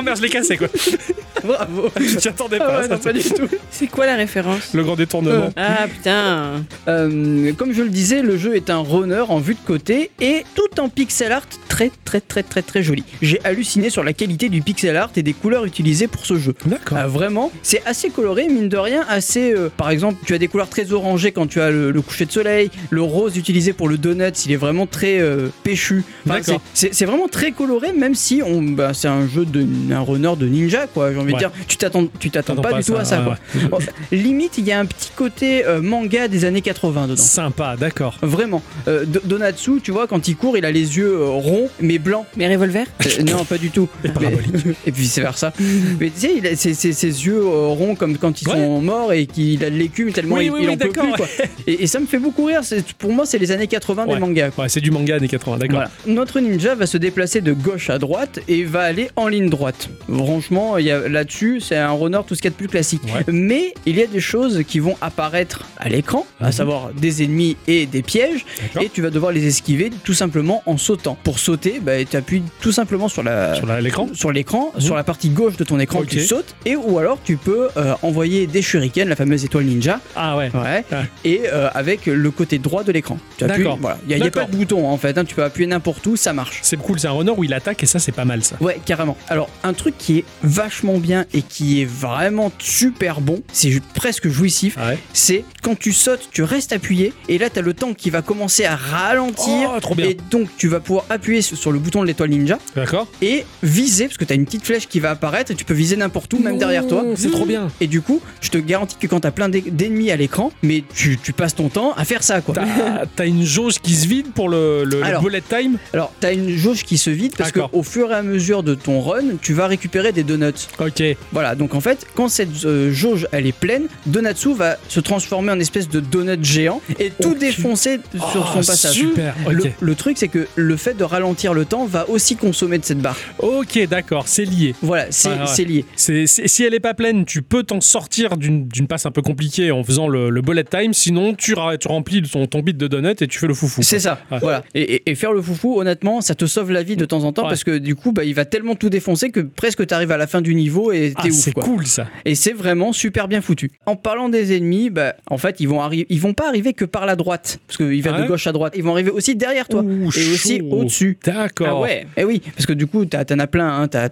Speaker 1: Oh merde, je l'ai cassé quoi.
Speaker 2: Bravo.
Speaker 1: Je t'y attendais
Speaker 2: Ah
Speaker 1: pas.
Speaker 2: ouais,
Speaker 1: ça,
Speaker 2: non, pas du tout.
Speaker 3: C'est quoi la référence?
Speaker 1: Le grand détournement.
Speaker 3: Ah putain.
Speaker 2: Euh, comme je le disais, le jeu est un runner en vue de côté et tout en pixel art très très très très très joli. J'ai halluciné sur la qualité du pixel art et des couleurs utilisées pour ce jeu.
Speaker 1: D'accord.
Speaker 2: Ah, vraiment, c'est assez coloré, mine de rien, assez. euh, par exemple, tu as des couleurs très orangées quand tu as le, le coucher de soleil, le rose utilisé pour le donut, il est vraiment très euh, péchu. Enfin,
Speaker 1: D'accord.
Speaker 2: c'est- vraiment très coloré, même si on, bah, c'est un jeu de un runner de ninja, quoi. J'ai envie
Speaker 1: Ouais.
Speaker 2: de dire, tu t'attends, tu t'attends pas, du tout à ça,
Speaker 1: ouais,
Speaker 2: quoi.
Speaker 1: ouais.
Speaker 2: Bon, limite, il y a un petit côté euh, manga des années 80 dedans.
Speaker 1: Sympa, d'accord.
Speaker 2: Vraiment. Euh, Do- Donatsu, tu vois, quand il court, il a les yeux euh, ronds mais blancs.
Speaker 3: Mais revolver?
Speaker 2: Euh, non, pas du tout.
Speaker 1: Et parabolique.
Speaker 2: Mais- et vice versa. mais tu sais, il a ses, ses- ses yeux euh, ronds comme quand ils
Speaker 1: Ouais.
Speaker 2: sont morts et qu'il a de l'écume tellement
Speaker 1: Oui,
Speaker 2: il,
Speaker 1: oui,
Speaker 2: il
Speaker 1: oui,
Speaker 2: en peut plus. Quoi. Et, et ça me fait beaucoup rire. C'est- Pour moi, c'est les années 80
Speaker 1: Ouais.
Speaker 2: des mangas. quoi.
Speaker 1: Ouais, c'est du manga années 80, d'accord.
Speaker 2: Voilà. Notre ninja va se déplacer de gauche à droite et va aller en ligne droite. Franchement, là-dessus, c'est un runner tout ce qu'il y a de plus classique.
Speaker 1: Ouais.
Speaker 2: Mais il y a des choses qui vont apparaître à l'écran, à
Speaker 1: Mhm.
Speaker 2: savoir des ennemis et des pièges, et tu vas devoir les esquiver tout simplement en sautant. Pour sauter, bah, tu appuies tout simplement sur la
Speaker 1: Sur l'écran
Speaker 2: sur l'écran,
Speaker 1: Mhm.
Speaker 2: sur la partie gauche de ton écran, tu sautes, et ou alors tu peux euh, envoyer des shurikens, la fameuse étoile ninja,
Speaker 1: Ah ouais.
Speaker 2: ouais,
Speaker 1: Ouais.
Speaker 2: et euh, avec le côté droit de l'écran.
Speaker 1: D'accord.
Speaker 2: voilà. Il n'y a, pas de bouton en fait, hein, tu peux appuyer n'importe où, ça marche.
Speaker 1: C'est cool, c'est un runner où il attaque et ça, c'est pas mal ça.
Speaker 2: Ouais, carrément. Alors, un truc qui est vachement bien et qui est vraiment super bon, c'est presque jouissif,
Speaker 1: Ouais.
Speaker 2: c'est quand tu sautes, tu restes appuyé, et là, tu as le temps qui va commencer à ralentir.
Speaker 1: Oh, trop bien.
Speaker 2: Et donc, tu vas pouvoir appuyer sur le bouton de l'étoile ninja
Speaker 1: D'accord
Speaker 2: et viser, parce que tu as une petite flèche qui va apparaître et tu peux viser n'importe où, même derrière toi.
Speaker 1: Mmh, C'est trop bien.
Speaker 2: Et du coup, je te garantis que quand t'as plein d'e- d'ennemis à l'écran, mais tu, tu passes ton temps à faire ça, quoi.
Speaker 1: T'as t'as une jauge qui se vide pour le, le- le
Speaker 2: Alors.
Speaker 1: bullet time
Speaker 2: Alors, t'as une jauge qui se vide parce
Speaker 1: D'accord.
Speaker 2: qu'au fur et à mesure de ton run, tu vas récupérer des donuts.
Speaker 1: Ok.
Speaker 2: Voilà, donc en fait, quand cette euh, jauge elle est pleine, Donatsu va se transformer en espèce de donut géant et tout défoncer sur
Speaker 1: Oh,
Speaker 2: son passage.
Speaker 1: Super,
Speaker 2: Le,
Speaker 1: ok.
Speaker 2: le truc, c'est que le fait de ralentir le temps va aussi consommer de cette barre.
Speaker 1: Ok, d'accord, c'est lié.
Speaker 2: Voilà, c'est
Speaker 1: Ouais,
Speaker 2: lié.
Speaker 1: C'est- si elle est pas pleine, tu peux t'en sortir d'une passe un peu compliquée en faisant le, le bullet time. Sinon, tu, tu remplis ton, ton bit de donut et tu fais le foufou.
Speaker 2: C'est ça,
Speaker 1: Ouais.
Speaker 2: voilà. Et, et- et faire le foufou, honnêtement, ça te sauve la vie de temps en temps
Speaker 1: Ouais.
Speaker 2: parce que du coup, bah, il va tellement tout défoncer que presque t'arrives à la fin du niveau et
Speaker 1: Ah,
Speaker 2: t'es ouf.
Speaker 1: c'est cool ça.
Speaker 2: Et c'est vraiment super bien foutu. En parlant des ennemis, bah, en fait, ils vont, ils vont pas arriver que par la droite, parce qu'ils vont
Speaker 1: Ah ouais
Speaker 2: de gauche à droite. Ils vont arriver aussi derrière toi
Speaker 1: Ouh,
Speaker 2: et aussi au-dessus.
Speaker 1: D'accord.
Speaker 2: Ah ouais, et oui, parce que du coup, t'as- t'en as plein, hein. t'as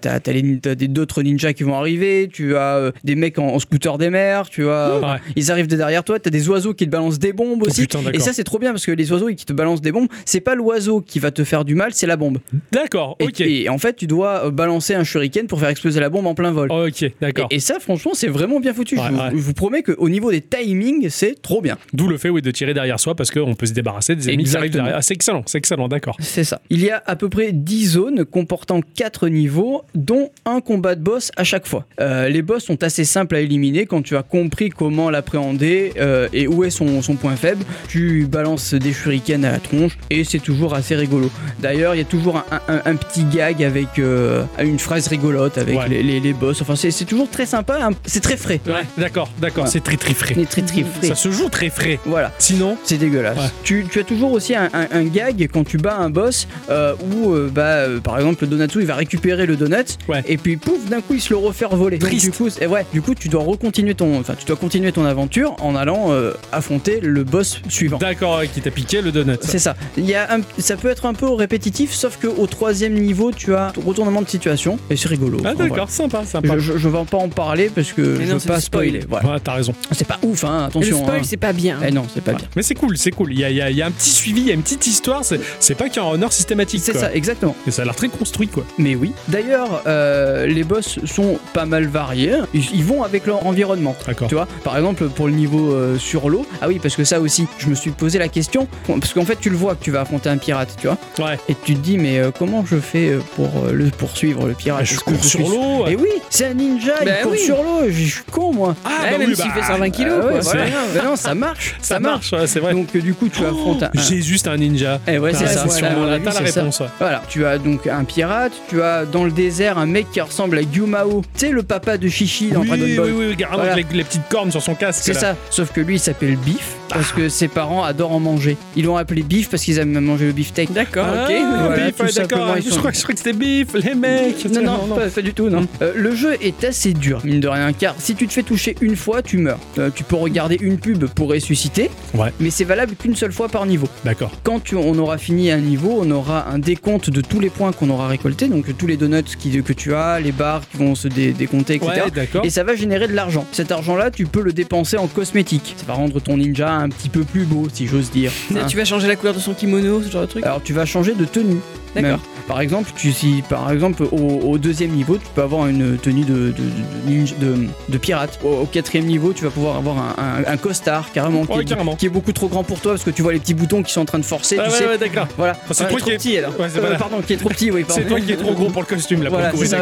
Speaker 2: d'autres ninjas qui vont arriver, tu as euh, des mecs en, en scooter des mers, tu as,
Speaker 1: Ouais.
Speaker 2: ils arrivent de derrière toi, t'as des oiseaux qui te balancent des bombes
Speaker 1: Oh,
Speaker 2: aussi.
Speaker 1: putain,
Speaker 2: et ça, c'est trop bien parce que les oiseaux qui te balancent des bombes, c'est pas l'oiseau qui va te faire du mal, c'est la bombe.
Speaker 1: D'accord,
Speaker 2: Et-
Speaker 1: ok.
Speaker 2: Et, en fait, tu dois euh, balancer un shuriken pour faire exploser la bombe en plein vol.
Speaker 1: Ok, d'accord.
Speaker 2: Et, et ça, franchement, c'est vraiment bien foutu.
Speaker 1: Ouais,
Speaker 2: je, vous,
Speaker 1: ouais.
Speaker 2: je vous promets qu'au niveau des timings, c'est trop bien.
Speaker 1: D'où le fait oui, de tirer derrière soi parce qu'on peut se débarrasser des ennemis. Ah, c'est excellent, c'est excellent, d'accord.
Speaker 2: C'est ça. Il y a à peu près 10 zones comportant 4 niveaux, dont un combat de boss à chaque fois. Euh, les boss sont assez simples à éliminer quand tu as compris comment l'appréhender euh, et où est son, son point faible. Tu balances des shurikens à la tronche et c'est toujours assez rigolo. D'ailleurs, il y a toujours un, un- un petit gag avec euh, une phrase rigolote avec
Speaker 1: Ouais.
Speaker 2: les, les- les boss. Enfin, c'est toujours très sympa, hein. c'est très frais.
Speaker 1: Ouais, d'accord, d'accord,
Speaker 2: Ouais.
Speaker 1: c'est très très frais.
Speaker 2: Très très frais.
Speaker 1: Ça se joue très frais.
Speaker 2: Voilà.
Speaker 1: Sinon,
Speaker 2: C'est dégueulasse.
Speaker 1: Ouais.
Speaker 2: Tu, tu as toujours aussi un, un- un gag quand tu bats un boss euh, où, euh, bah, euh, par exemple, le Donatsu il va récupérer le donut et puis pouf, d'un coup il se le refaire voler. Donc,
Speaker 1: Triste.
Speaker 2: du coup, c'est- ouais, du coup, tu dois recontinuer ton, enfin, tu dois continuer ton aventure en allant euh, affronter le boss suivant.
Speaker 1: d'accord, qui t'a piqué le donut.
Speaker 2: C'est ça. Il y a un- ça peut être un peu répétitif, sauf que au troisième niveau, tu as retournement de situation et c'est rigolo.
Speaker 1: Ah
Speaker 2: Enfin,
Speaker 1: d'accord,
Speaker 2: voilà.
Speaker 1: sympa, sympa.
Speaker 2: Je, je, je vais pas en parler parce que
Speaker 3: Mais
Speaker 2: je
Speaker 3: non,
Speaker 2: veux pas spoiler. Voilà.
Speaker 1: Ouais, t'as raison.
Speaker 2: C'est pas ouf, hein,
Speaker 3: Et le
Speaker 2: attention.
Speaker 3: spoil,
Speaker 2: hein.
Speaker 3: c'est pas bien.
Speaker 2: Eh non, c'est pas bien.
Speaker 1: Mais c'est cool, c'est cool. Il y a, il y a- il y a un petit suivi, il y a une petite histoire. C'est c'est pas qu'un runner systématique.
Speaker 2: C'est
Speaker 1: quoi.
Speaker 2: ça, exactement.
Speaker 1: Et ça a l'air très construit, quoi.
Speaker 2: Mais oui. D'ailleurs, euh, les boss sont pas mal variés. Ils, ils vont avec leur environnement.
Speaker 1: D'accord.
Speaker 2: Tu vois, par exemple, pour le niveau euh, sur l'eau. Ah oui, parce que ça aussi, je me suis posé la question. Parce qu'en fait, tu le vois que tu vas affronter un pirate, tu vois.
Speaker 1: Ouais.
Speaker 2: Et tu te dis, mais euh, comment je fais pour euh, le poursuivre, le pirate?
Speaker 1: Ah, je cours sur l'eau.
Speaker 2: Et oui, c'est un ninja,
Speaker 3: Bah
Speaker 2: il court
Speaker 3: oui.
Speaker 2: sur l'eau. Je je suis con, moi.
Speaker 1: Ah, bah
Speaker 3: même
Speaker 1: oui,
Speaker 3: s'il
Speaker 1: bah,
Speaker 3: fait 120 kilos,
Speaker 2: Ah ouais,
Speaker 3: quoi.
Speaker 2: voilà.
Speaker 1: c'est-
Speaker 2: Mais non, ça marche.
Speaker 1: Ça marche, ouais, c'est vrai.
Speaker 2: Donc, euh, du coup, tu affrontes un.
Speaker 1: J'ai juste un ninja.
Speaker 2: Eh ouais, c'est ça. Oui,
Speaker 1: t'as la réponse.
Speaker 2: Voilà, tu as donc un pirate, tu as dans le désert un mec qui ressemble à Yumao, tu sais le papa de Chichi dans
Speaker 1: oui,
Speaker 2: Dragon Ball.
Speaker 1: oui, oui, avec les, petites cornes sur son casque.
Speaker 2: C'est ça, sauf que lui il s'appelle Biff parce que ses parents adorent en manger. Ils l'ont appelé Bif parce qu'ils aiment manger le beefsteak.
Speaker 3: D'accord,
Speaker 1: Ah,
Speaker 3: ok.
Speaker 2: Voilà,
Speaker 1: ouais, d'accord. Je
Speaker 2: sont-
Speaker 1: crois, je crois que c'était bif, les mecs.
Speaker 2: Non, non, Pas, pas du tout, non. Euh, le jeu est assez dur, mine de rien, car si tu te fais toucher une fois, tu meurs. Euh, tu peux regarder une pub pour ressusciter,
Speaker 1: Ouais.
Speaker 2: mais c'est valable qu'une seule fois par niveau.
Speaker 1: D'accord.
Speaker 2: Quand tu- on aura fini un niveau, on aura un décompte de tous les points qu'on aura récoltés, donc tous les donuts qui- que tu as, les barres qui vont se dé- décompter, etc.
Speaker 1: Ouais, d'accord.
Speaker 2: Et ça va générer de l'argent. Cet argent-là, tu peux le dépenser en cosmétiques. Ça va rendre ton ninja un petit peu plus beau, si j'ose dire. Hein.
Speaker 3: Tu vas changer la couleur de son kimono, ce genre de truc
Speaker 2: Alors tu vas changer de tenue.
Speaker 3: D'accord.
Speaker 2: Par exemple, tu, si par exemple au, au deuxième niveau, tu peux avoir une tenue de, de, de, ninja- de- de pirate. Au, au quatrième niveau, tu vas pouvoir avoir un, un- un costard carrément qui,
Speaker 1: Ouais,
Speaker 2: est,
Speaker 1: carrément.
Speaker 2: qui est beaucoup trop grand pour toi parce que tu vois les petits boutons qui sont en train de forcer.
Speaker 1: Ah,
Speaker 2: tu
Speaker 1: ouais,
Speaker 2: sais.
Speaker 1: ouais, d'accord.
Speaker 2: Voilà.
Speaker 1: c'est
Speaker 2: Ouais,
Speaker 1: toi qui est-
Speaker 2: petit alors.
Speaker 1: C'est
Speaker 2: Euh,
Speaker 1: voilà.
Speaker 2: pardon, qui est trop petit. Oui.
Speaker 1: C'est toi qui es trop gros pour le costume là.
Speaker 2: Voilà, c'est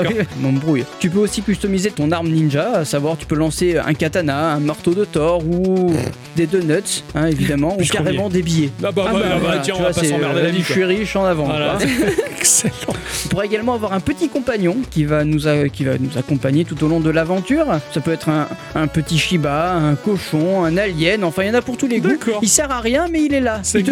Speaker 1: oui.
Speaker 2: Tu peux aussi customiser ton arme ninja, à savoir tu peux lancer un katana, un marteau de Thor ou des donuts, hein, évidemment, ou carrément des billets.
Speaker 1: Ah bah,
Speaker 2: Ah
Speaker 1: bah,
Speaker 2: bah,
Speaker 1: bah,
Speaker 2: voilà,
Speaker 1: tiens, on va
Speaker 2: vois,
Speaker 1: pas s'emmerder
Speaker 2: euh,
Speaker 1: la vie.
Speaker 2: Je suis riche en avant.
Speaker 1: Voilà.
Speaker 2: quoi.
Speaker 1: Excellent.
Speaker 2: On pourra également avoir un petit compagnon qui va nous, a- qui va nous accompagner tout au long de l'aventure. Ça peut être un, un petit Shiba, un cochon, un alien, enfin il y en a pour tous les goûts. Il sert à rien mais il est là,
Speaker 1: C'est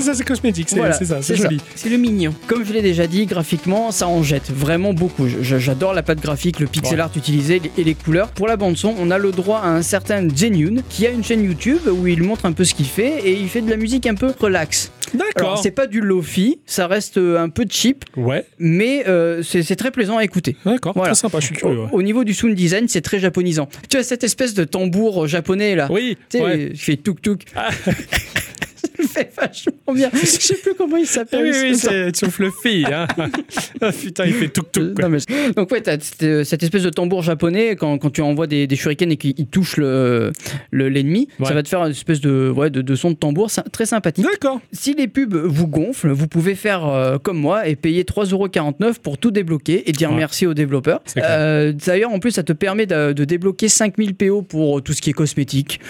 Speaker 1: ça, c'est cosmétique. C'est
Speaker 2: Voilà,
Speaker 1: ça, c'est joli.
Speaker 3: Le mignon.
Speaker 2: Comme je l'ai déjà dit, graphiquement, ça en jette vraiment beaucoup. J'adore la patte graphique, le pixel
Speaker 1: Ouais.
Speaker 2: art utilisé et les couleurs. Pour la bande son, on a le droit à un certain Genyun qui a une chaîne YouTube où il montre un peu ce qu'il fait et il fait de la musique un peu relax.
Speaker 1: D'accord.
Speaker 2: c'est pas du lofi, ça reste euh, un peu cheap,
Speaker 1: Ouais,
Speaker 2: mais euh, c'est très plaisant à écouter.
Speaker 1: d'accord.
Speaker 2: Voilà.
Speaker 1: Très sympa, je suis curieux. ouais.
Speaker 2: Au, au niveau du sound design, c'est très japonisant. Tu as cette espèce de tambour japonais là.
Speaker 1: Oui,
Speaker 2: Tu sais,
Speaker 1: ouais.
Speaker 2: je fais tuk tuk.
Speaker 1: Ah.
Speaker 2: Le fais vachement bien. Je sais plus comment il s'appelle.
Speaker 1: Oui, oui,
Speaker 2: ce-
Speaker 1: c'est fluffy. Hein. ah, putain, il fait tuk tuk.
Speaker 2: Non, mais- Donc ouais, t'as cette, euh, cette espèce de tambour japonais quand, quand tu envoies des, des shurikens et qu'il touche le le- l'ennemi,
Speaker 1: Ouais.
Speaker 2: ça va te faire une espèce de, ouais, de, de son de tambour très sympathique.
Speaker 1: D'accord.
Speaker 2: Si les pubs vous gonflent, vous pouvez faire euh, comme moi et payer 3,49€ pour tout débloquer et dire
Speaker 1: Ouais.
Speaker 2: merci aux développeurs.
Speaker 1: C'est.
Speaker 2: Euh, D'ailleurs, en plus, ça te permet de, de débloquer 5000 PO pour tout ce qui est cosmétique.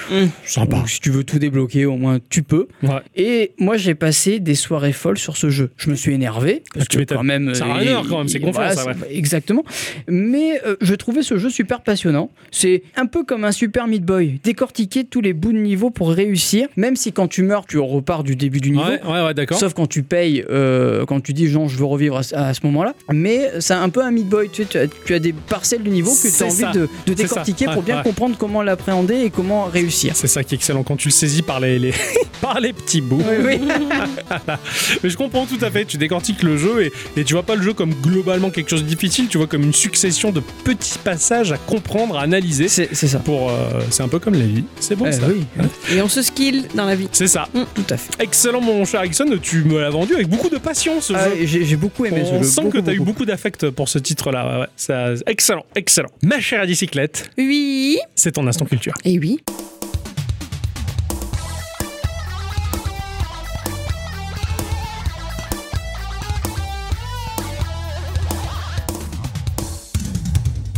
Speaker 1: Sympa.
Speaker 2: Donc, si tu veux tout débloquer, au moins tu peux.
Speaker 1: Ouais.
Speaker 2: Et moi, j'ai passé des soirées folles sur ce jeu. Je me suis énervé parce
Speaker 1: Ah,
Speaker 2: que quand même,
Speaker 1: Ça a
Speaker 2: euh,
Speaker 1: un heure, quand même, c'est
Speaker 2: voilà,
Speaker 1: ça, ouais.
Speaker 2: c'est- Exactement. Mais euh, je trouvais ce jeu super passionnant. C'est un peu comme un Super Meat Boy, décortiquer tous les bouts de niveau pour réussir. Même si quand tu meurs, tu repars du début du niveau.
Speaker 1: Ouais, ouais, ouais, d'accord.
Speaker 2: Sauf quand tu payes, euh, quand tu dis genre je veux revivre à, ce- à ce moment-là. Mais c'est un peu un Meat Boy. Tu, sais, tu as, tu as des parcelles du niveau que tu as envie
Speaker 1: ça.
Speaker 2: de, de décortiquer pour bien
Speaker 1: ouais.
Speaker 2: comprendre comment l'appréhender et comment réussir.
Speaker 1: C'est ça qui est excellent quand tu le saisis par les, les- par les petits bouts.
Speaker 2: Oui, oui.
Speaker 1: Mais je comprends tout à fait. Tu décortiques le jeu et, et tu vois pas le jeu comme globalement quelque chose de difficile. Tu vois comme une succession de petits passages à comprendre, à analyser.
Speaker 2: C'est ça.
Speaker 1: Pour, euh, c'est un peu comme la vie. C'est bon
Speaker 2: Euh,
Speaker 1: ça.
Speaker 2: oui,
Speaker 3: Et on se skill dans la vie.
Speaker 1: C'est ça.
Speaker 2: tout à fait.
Speaker 1: Excellent mon cher Ericsson. Tu me l'as vendu avec beaucoup de passion ce
Speaker 2: Ah,
Speaker 1: jeu.
Speaker 2: J'ai j'ai beaucoup aimé
Speaker 1: On
Speaker 2: ce jeu.
Speaker 1: sent
Speaker 2: beaucoup,
Speaker 1: que tu as eu
Speaker 2: beaucoup.
Speaker 1: d'affect pour ce titre-là. Ouais, ouais. Ça- excellent, excellent. Ma chère bicyclette,
Speaker 3: Oui.
Speaker 1: c'est ton instant culture.
Speaker 3: Et oui.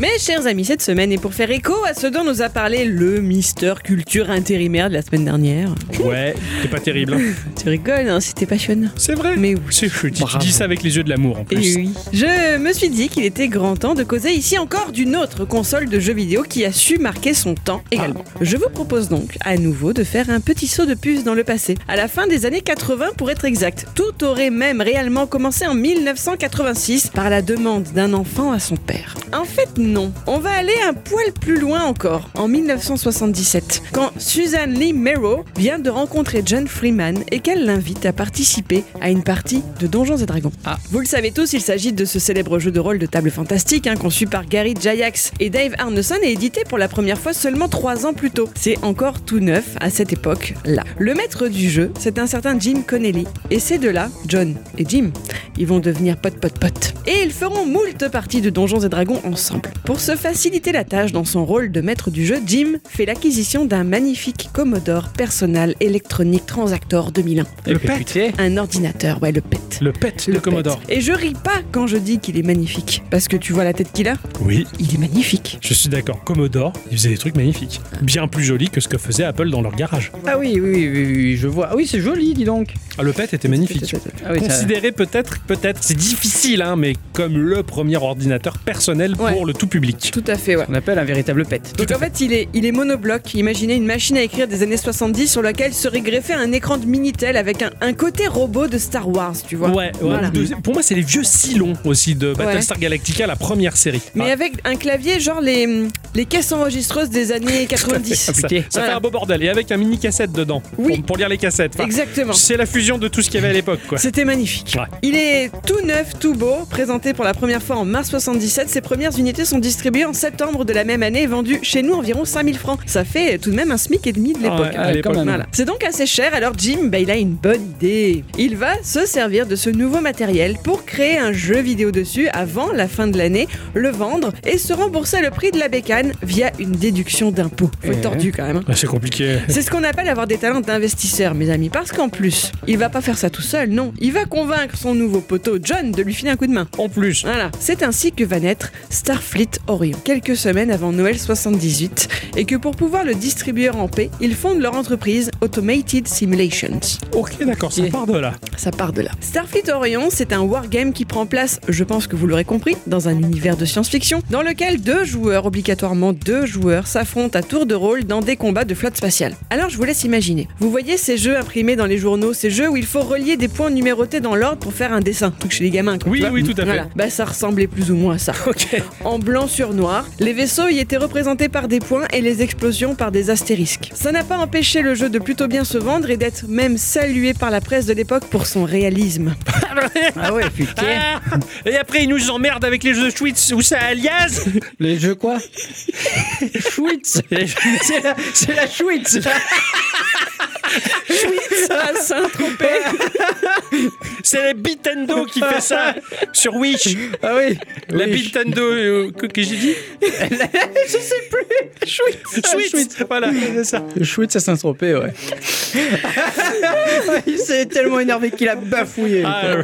Speaker 3: Mes chers amis, cette semaine, et pour faire écho à ce dont nous a parlé le Mister Culture intérimaire de la semaine dernière,
Speaker 1: Ouais, c'est pas terrible. hein.
Speaker 3: tu rigoles, hein, c'était passionnant.
Speaker 1: C'est vrai.
Speaker 3: Mais oui.
Speaker 1: C'est je dis, ça avec les yeux de l'amour en
Speaker 3: Et
Speaker 1: plus.
Speaker 3: oui. Je me suis dit qu'il était grand temps de causer ici encore d'une autre console de jeux vidéo qui a su marquer son temps également. Je vous propose donc à nouveau de faire un petit saut de puce dans le passé. À la fin des années 80 pour être exact. Tout aurait même réellement commencé en 1986 par la demande d'un enfant à son père. En fait non, on va aller un poil plus loin encore. En 1977, quand Suzanne Lee Merrow vient de rencontrer John Freeman et qu'elle l'invite à participer à une partie de Donjons et Dragons.
Speaker 2: Ah.
Speaker 3: Vous le savez tous, il s'agit de ce célèbre jeu de rôle de table fantastique hein, conçu par Gary Gygax et Dave Arneson et édité pour la première fois seulement trois ans plus tôt. C'est encore tout neuf à cette époque-là. Le maître du jeu, c'est un certain Jim Connelly. Et ces deux-là, John et Jim, ils vont devenir potes potes potes. Et ils feront moult parties de Donjons et Dragons ensemble. Pour se faciliter la tâche dans son rôle de maître du jeu, Jim fait l'acquisition d'un magnifique Commodore Personal Electronic Transactor 2001.
Speaker 1: Le
Speaker 2: Et
Speaker 1: pet.
Speaker 3: Un ordinateur, ouais, le PET.
Speaker 1: Le pet
Speaker 3: Le
Speaker 1: de Commodore.
Speaker 3: pet. Et je ris pas quand je dis qu'il est magnifique. Parce que tu vois la tête qu'il a
Speaker 1: Oui,
Speaker 3: Il est magnifique.
Speaker 1: je suis d'accord. Commodore, ils faisaient des trucs magnifiques. Bien plus jolis que ce que faisait Apple dans leur garage.
Speaker 2: Ah oui, oui, oui, oui, oui, je vois. Ah oui, c'est joli, dis donc.
Speaker 1: Ah, le pet était magnifique.
Speaker 2: Ah oui, ça-
Speaker 1: Considéré peut-être, peut-être, c'est difficile, hein, mais comme le premier ordinateur personnel
Speaker 3: Ouais.
Speaker 1: pour le tout public.
Speaker 3: Tout à fait, ouais.
Speaker 2: On appelle un véritable pet.
Speaker 3: Donc en fait, il est, il est monobloc. Imaginez une machine à écrire des années 70 sur laquelle serait greffé un écran de Minitel avec un, un côté robot de Star Wars, tu vois.
Speaker 1: Ouais, ouais.
Speaker 3: Voilà.
Speaker 1: De- Pour moi, c'est les vieux Cylons aussi de Battlestar Galactica, la première série.
Speaker 3: Mais
Speaker 1: Ah,
Speaker 3: avec un clavier, genre les, les caisses enregistreuses des années 90.
Speaker 1: ça, ça
Speaker 3: Voilà.
Speaker 1: fait un beau bordel. Et avec un mini cassette dedans.
Speaker 3: Oui.
Speaker 1: Pour, pour lire les cassettes. Enfin,
Speaker 3: Exactement.
Speaker 1: C'est la fusion de tout ce qu'il y avait à l'époque, quoi.
Speaker 3: C'était magnifique.
Speaker 1: Ouais.
Speaker 3: Il est tout neuf, tout beau, présenté pour la première fois en mars 77. Ses premières unités sont distribuées en septembre de la même année et chez nous environ 5000 francs. Ça fait tout de même un SMIC et demi de l'époque.
Speaker 1: Ah ouais, l'époque.
Speaker 3: Voilà. C'est donc assez cher, alors Jim, bah, il a une bonne idée. Il va se servir de ce nouveau matériel pour créer un jeu vidéo dessus avant la fin de l'année, le vendre et se rembourser le prix de la bécane via une déduction d'impôt. Faut être
Speaker 2: Eh.
Speaker 3: tordu quand même. hein.
Speaker 1: Ah, c'est compliqué.
Speaker 3: C'est ce qu'on appelle avoir des talents d'investisseur, mes amis. Parce qu'en plus, il va pas faire ça tout seul, non. Il va convaincre son nouveau poteau John de lui filer un coup de main.
Speaker 1: En plus.
Speaker 3: Voilà, c'est ainsi que va naître Starfleet Orion, quelques semaines avant Noël 78, et que pour pouvoir le distribuer en paix, ils fondent leur entreprise Automated Simulations.
Speaker 1: Ok, d'accord, ça part de là.
Speaker 3: Ça part de là. Starfleet Orion, c'est un wargame qui prend place, je pense que vous l'aurez compris, dans un univers de science-fiction, dans lequel deux joueurs, obligatoirement deux joueurs, s'affrontent à tour de rôle dans des combats de flotte spatiale. Alors je vous laisse imaginer. Vous voyez ces jeux imprimés dans les journaux, ces jeux où il faut relier des points numérotés dans l'ordre pour faire un dessin, truc chez les gamins. quoi,
Speaker 1: Oui, oui, tout à fait.
Speaker 3: Voilà. Bah ça ressemblait plus ou moins à ça.
Speaker 1: Ok.
Speaker 3: En blanc sur noir, les vaisseaux y étaient représentés par des points et les explosions par des astérisques. Ça n'a pas empêché le jeu de plutôt bien se vendre et d'être même salué par la presse de l'époque pour son réalisme.
Speaker 2: Ah ouais, putain.
Speaker 1: Ah Et après, ils nous emmerdent avec les jeux de Schwitz où ça alias.
Speaker 2: Les jeux quoi Schwitz C'est la, c'est la Schwitz
Speaker 3: Ça, Saint-Tropez
Speaker 1: C'est la Bitendo qui fait ça sur Wish.
Speaker 2: Ah oui
Speaker 1: La
Speaker 2: Oui,
Speaker 1: Bitendo euh, que, que j'ai dit
Speaker 2: Je sais plus Schwitz
Speaker 1: Schwitz. Voilà, c'est ça.
Speaker 2: Schwitz à Saint-Tropez, ouais. Il s'est tellement énervé qu'il a bafouillé.
Speaker 1: Ah, euh.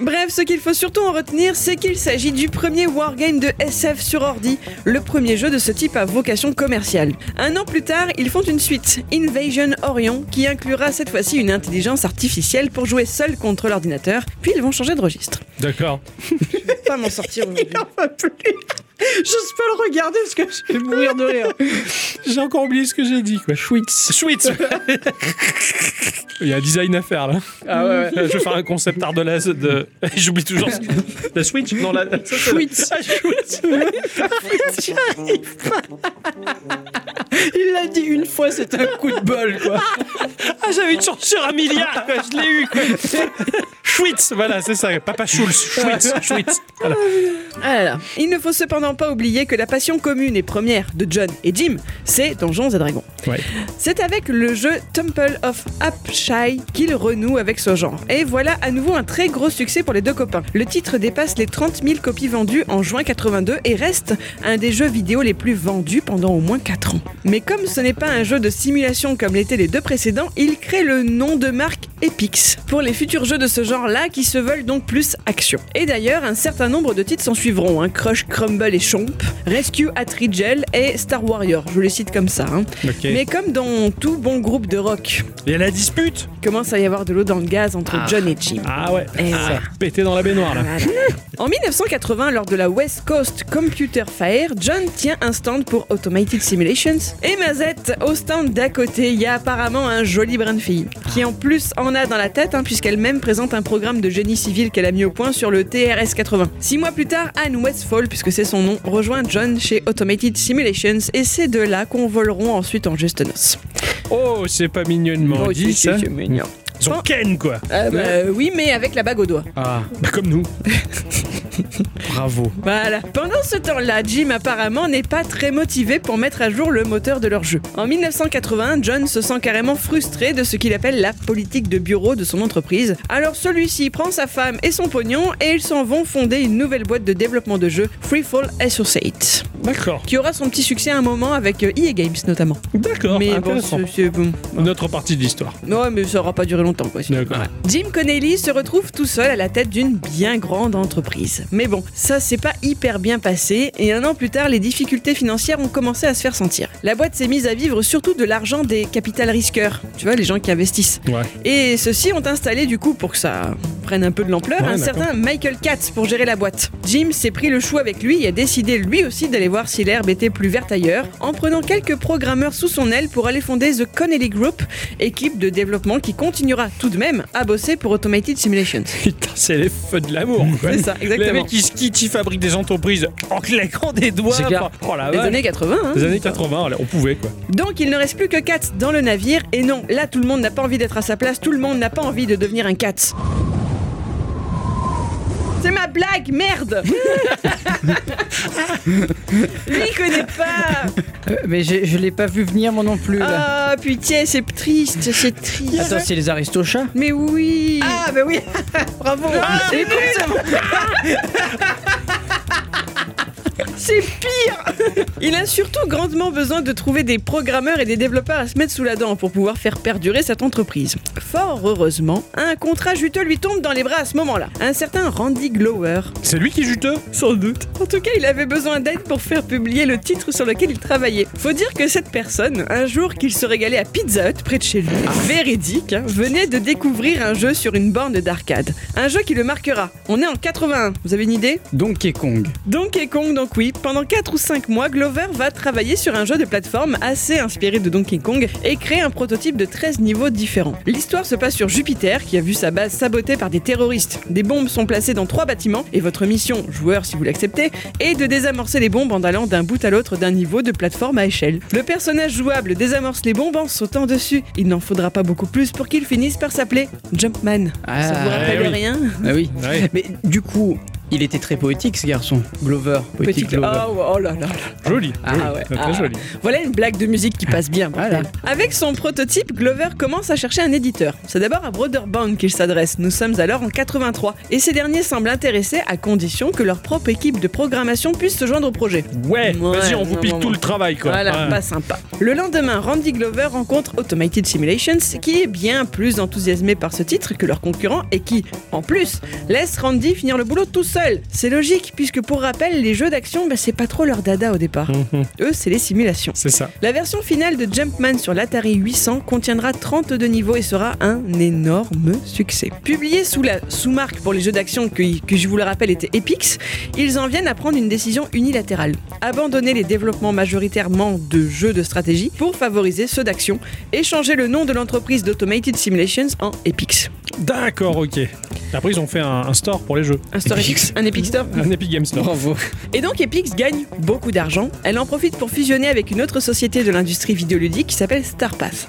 Speaker 3: Bref, ce qu'il faut surtout en retenir, c'est qu'il s'agit du premier wargame de SF sur ordi, le premier jeu de ce type à vocation commerciale. Un an plus tard, ils font une suite, Invasion Orion, qui inclura cette fois-ci une intelligence artificielle pour jouer seul contre l'ordinateur, puis ils vont changer de registre.
Speaker 1: D'accord.
Speaker 3: Pas m'en sortir aujourd'hui.
Speaker 2: J'ose pas le regarder parce que je vais mourir de rire.
Speaker 1: J'ai encore oublié ce que j'ai dit, quoi.
Speaker 2: Schwitz.
Speaker 1: Schwitz. Il y a un design à faire, là.
Speaker 2: Ah ouais, ouais.
Speaker 1: Je vais faire un concept art de la... De... J'oublie toujours... ce- La Switch Non, la... ça, c'est la-
Speaker 2: Schwitz.
Speaker 1: Ah, Schwitz.
Speaker 2: Il l'a dit une fois, c'est un coup de bol, quoi.
Speaker 1: Ah, j'avais une chance sur un milliard, quoi. Je l'ai eu, quoi. Schwitz, voilà, c'est ça. Papa Schulz. Schwitz. Schwitz. Voilà.
Speaker 3: Là. Il ne faut cependant pas oublier que la passion commune et première de John et Jim, c'est Donjons et Dragons.
Speaker 1: Ouais.
Speaker 3: C'est avec le jeu Temple of Apshai qu'il renoue avec ce genre. Et voilà à nouveau un très gros succès pour les deux copains. Le titre dépasse les 30 000 copies vendues en juin 82 et reste un des jeux vidéo les plus vendus pendant au moins 4 ans. Mais comme ce n'est pas un jeu de simulation comme l'étaient les deux précédents, il crée le nom de marque Epix pour les futurs jeux de ce genre-là qui se veulent donc plus action. Et d'ailleurs, un certain nombre de titres s'en suivront hein. Crush, Crumble et Chomp, Rescue at Rigel et Star Warrior. Je les cite comme ça. hein. Mais comme dans tout bon groupe de rock,
Speaker 1: Il y a la dispute.
Speaker 3: il commence à y avoir de l'eau dans le gaz entre John et Jim.
Speaker 1: Ah ouais.
Speaker 3: Eh
Speaker 1: Ah,
Speaker 3: ouais.
Speaker 1: Pété dans la baignoire, là.
Speaker 3: En 1980, lors de la West Coast Computer Fair, John tient un stand pour Automated Simulations. Et Mazette, au stand d'à côté, il y a apparemment un joli brin de fille, qui en plus en a dans la tête, hein, puisqu'elle-même présente un programme de génie civil qu'elle a mis au point sur le TRS-80. Six mois plus tard, Anne Westfall, puisque c'est son nom, rejoint John chez Automated Simulations, et c'est de là qu'on voleront ensuite en juste noces.
Speaker 1: Oh, c'est pas mignonnement
Speaker 3: Oh,
Speaker 1: dit, ça.
Speaker 3: c'est mignon.
Speaker 1: Ils ken, quoi.
Speaker 3: Euh, bah, oui, mais avec la bague au doigt.
Speaker 2: Ah,
Speaker 1: Bah, comme nous.
Speaker 2: bravo.
Speaker 3: Voilà. Pendant ce temps-là, Jim apparemment n'est pas très motivé pour mettre à jour le moteur de leur jeu. En 1981, John se sent carrément frustré de ce qu'il appelle la politique de bureau de son entreprise. Alors celui-ci prend sa femme et son pognon et ils s'en vont fonder une nouvelle boîte de développement de jeux, Freefall Associates,
Speaker 1: D'accord.
Speaker 3: qui aura son petit succès à un moment avec euh, EA Games notamment.
Speaker 1: D'accord.
Speaker 3: mais bon, c'est c'est bon.
Speaker 1: Une autre partie de l'histoire.
Speaker 3: Ouais, mais ça aura pas duré longtemps quoi. Jim Connelly se retrouve tout seul à la tête d'une bien grande entreprise. Mais bon, ça s'est pas hyper bien passé et un an plus tard, les difficultés financières ont commencé à se faire sentir. La boîte s'est mise à vivre surtout de l'argent des capital risqueurs, tu vois, les gens qui investissent.
Speaker 1: Ouais.
Speaker 3: Et ceux-ci ont installé du coup, pour que ça prenne un peu de l'ampleur,
Speaker 1: Ouais,
Speaker 3: un
Speaker 1: d'accord.
Speaker 3: certain Michael Katz pour gérer la boîte. Jim s'est pris le chou avec lui et a décidé lui aussi d'aller voir si l'herbe était plus verte ailleurs, en prenant quelques programmeurs sous son aile pour aller fonder The Connelly Group, équipe de développement qui continuera tout de même à bosser pour Automated Simulations.
Speaker 1: Putain, c'est les feux de l'amour. quoi.
Speaker 3: C'est ça, exactement.
Speaker 1: Les mecs qui se quittent, ils fabriquent des entreprises en claquant des doigts.
Speaker 2: C'est clair.
Speaker 1: Oh la
Speaker 3: Les
Speaker 1: vache.
Speaker 3: années 80, hein.
Speaker 1: Les années 80, on pouvait quoi.
Speaker 3: Donc il ne reste plus que Katz dans le navire, et non, là tout le monde n'a pas envie d'être à sa place, tout le monde n'a pas envie de devenir un Katz. Blague, merde. Lui il connaît pas.
Speaker 2: Euh, mais j'ai- je l'ai pas vu venir moi non plus. là.
Speaker 3: Ah putain, c'est triste, c'est triste.
Speaker 2: Attends, c'est les Aristochats
Speaker 3: Mais oui.
Speaker 2: Ah, bah oui. Bravo.
Speaker 3: C'est C'est pire Il a surtout grandement besoin de trouver des programmeurs et des développeurs à se mettre sous la dent pour pouvoir faire perdurer cette entreprise. Fort heureusement, un contrat juteux lui tombe dans les bras à ce moment-là. Un certain Randy Glower.
Speaker 1: C'est lui qui est juteux
Speaker 3: Sans doute. En tout cas, il avait besoin d'aide pour faire publier le titre sur lequel il travaillait. Faut dire que cette personne, un jour qu'il se régalait à Pizza Hut près de chez lui, véridique, hein, venait de découvrir un jeu sur une borne d'arcade. Un jeu qui le marquera. On est en 81, vous avez une idée?
Speaker 2: Donkey Kong.
Speaker 3: Donkey Kong, donc oui, pendant 4 ou 5 mois, Glover va travailler sur un jeu de plateforme assez inspiré de Donkey Kong et créer un prototype de 13 niveaux différents. L'histoire se passe sur Jupiter, qui a vu sa base sabotée par des terroristes. Des bombes sont placées dans trois bâtiments, et votre mission, joueur si vous l'acceptez, est de désamorcer les bombes en allant d'un bout à l'autre d'un niveau de plateforme à échelle. Le personnage jouable désamorce les bombes en sautant dessus. Il n'en faudra pas beaucoup plus pour qu'il finisse par s'appeler Jumpman. Ça vous
Speaker 2: Ah,
Speaker 3: rappelle
Speaker 1: oui.
Speaker 3: rien?
Speaker 2: Ah oui.
Speaker 1: Ouais.
Speaker 2: Mais du coup, il était très poétique ce garçon. Glover. Poétique
Speaker 3: Petit-
Speaker 2: Glover.
Speaker 3: Oh, oh là là.
Speaker 1: Joli.
Speaker 2: Ah
Speaker 1: joli.
Speaker 3: ouais,
Speaker 1: Très
Speaker 3: ah.
Speaker 1: joli.
Speaker 3: Voilà une blague de musique qui passe bien.
Speaker 2: Voilà.
Speaker 3: Avec son prototype, Glover commence à chercher un éditeur. C'est d'abord à Broderband qu'il s'adresse. Nous sommes alors en 83. Et ces derniers semblent intéressés à condition que leur propre équipe de programmation puisse se joindre au projet.
Speaker 1: Ouais,
Speaker 3: Ouais,
Speaker 1: vas-y, on vous
Speaker 3: non,
Speaker 1: pique
Speaker 3: non,
Speaker 1: tout
Speaker 3: non.
Speaker 1: le travail quoi.
Speaker 3: Voilà,
Speaker 1: Ouais.
Speaker 3: pas sympa. Le lendemain, Randy Glover rencontre Automated Simulations, qui est bien plus enthousiasmé par ce titre que leur concurrent et qui, en plus, laisse Randy finir le boulot tout seul. C'est logique, puisque pour rappel, les jeux d'action, bah, c'est pas trop leur dada au départ.
Speaker 1: Mhm.
Speaker 3: Eux, c'est les simulations.
Speaker 1: C'est ça.
Speaker 3: La version finale de Jumpman sur l'Atari 800 contiendra 32 niveaux et sera un énorme succès. Publié sous la sous-marque pour les jeux d'action que, que je vous le rappelle était Epix, ils en viennent à prendre une décision unilatérale. Abandonner les développements majoritairement de jeux de stratégie pour favoriser ceux d'action et changer le nom de l'entreprise d'Automated Simulations en Epix.
Speaker 1: D'accord, ok. Après, ils ont fait un, un store pour les jeux.
Speaker 3: Un, store
Speaker 2: Epix.
Speaker 3: Epix, un Epic Store
Speaker 1: Un Epic Game Store.
Speaker 2: Bravo.
Speaker 3: Et donc Epix gagne beaucoup d'argent. Elle en profite pour fusionner avec une autre société de l'industrie vidéoludique qui s'appelle Starpath.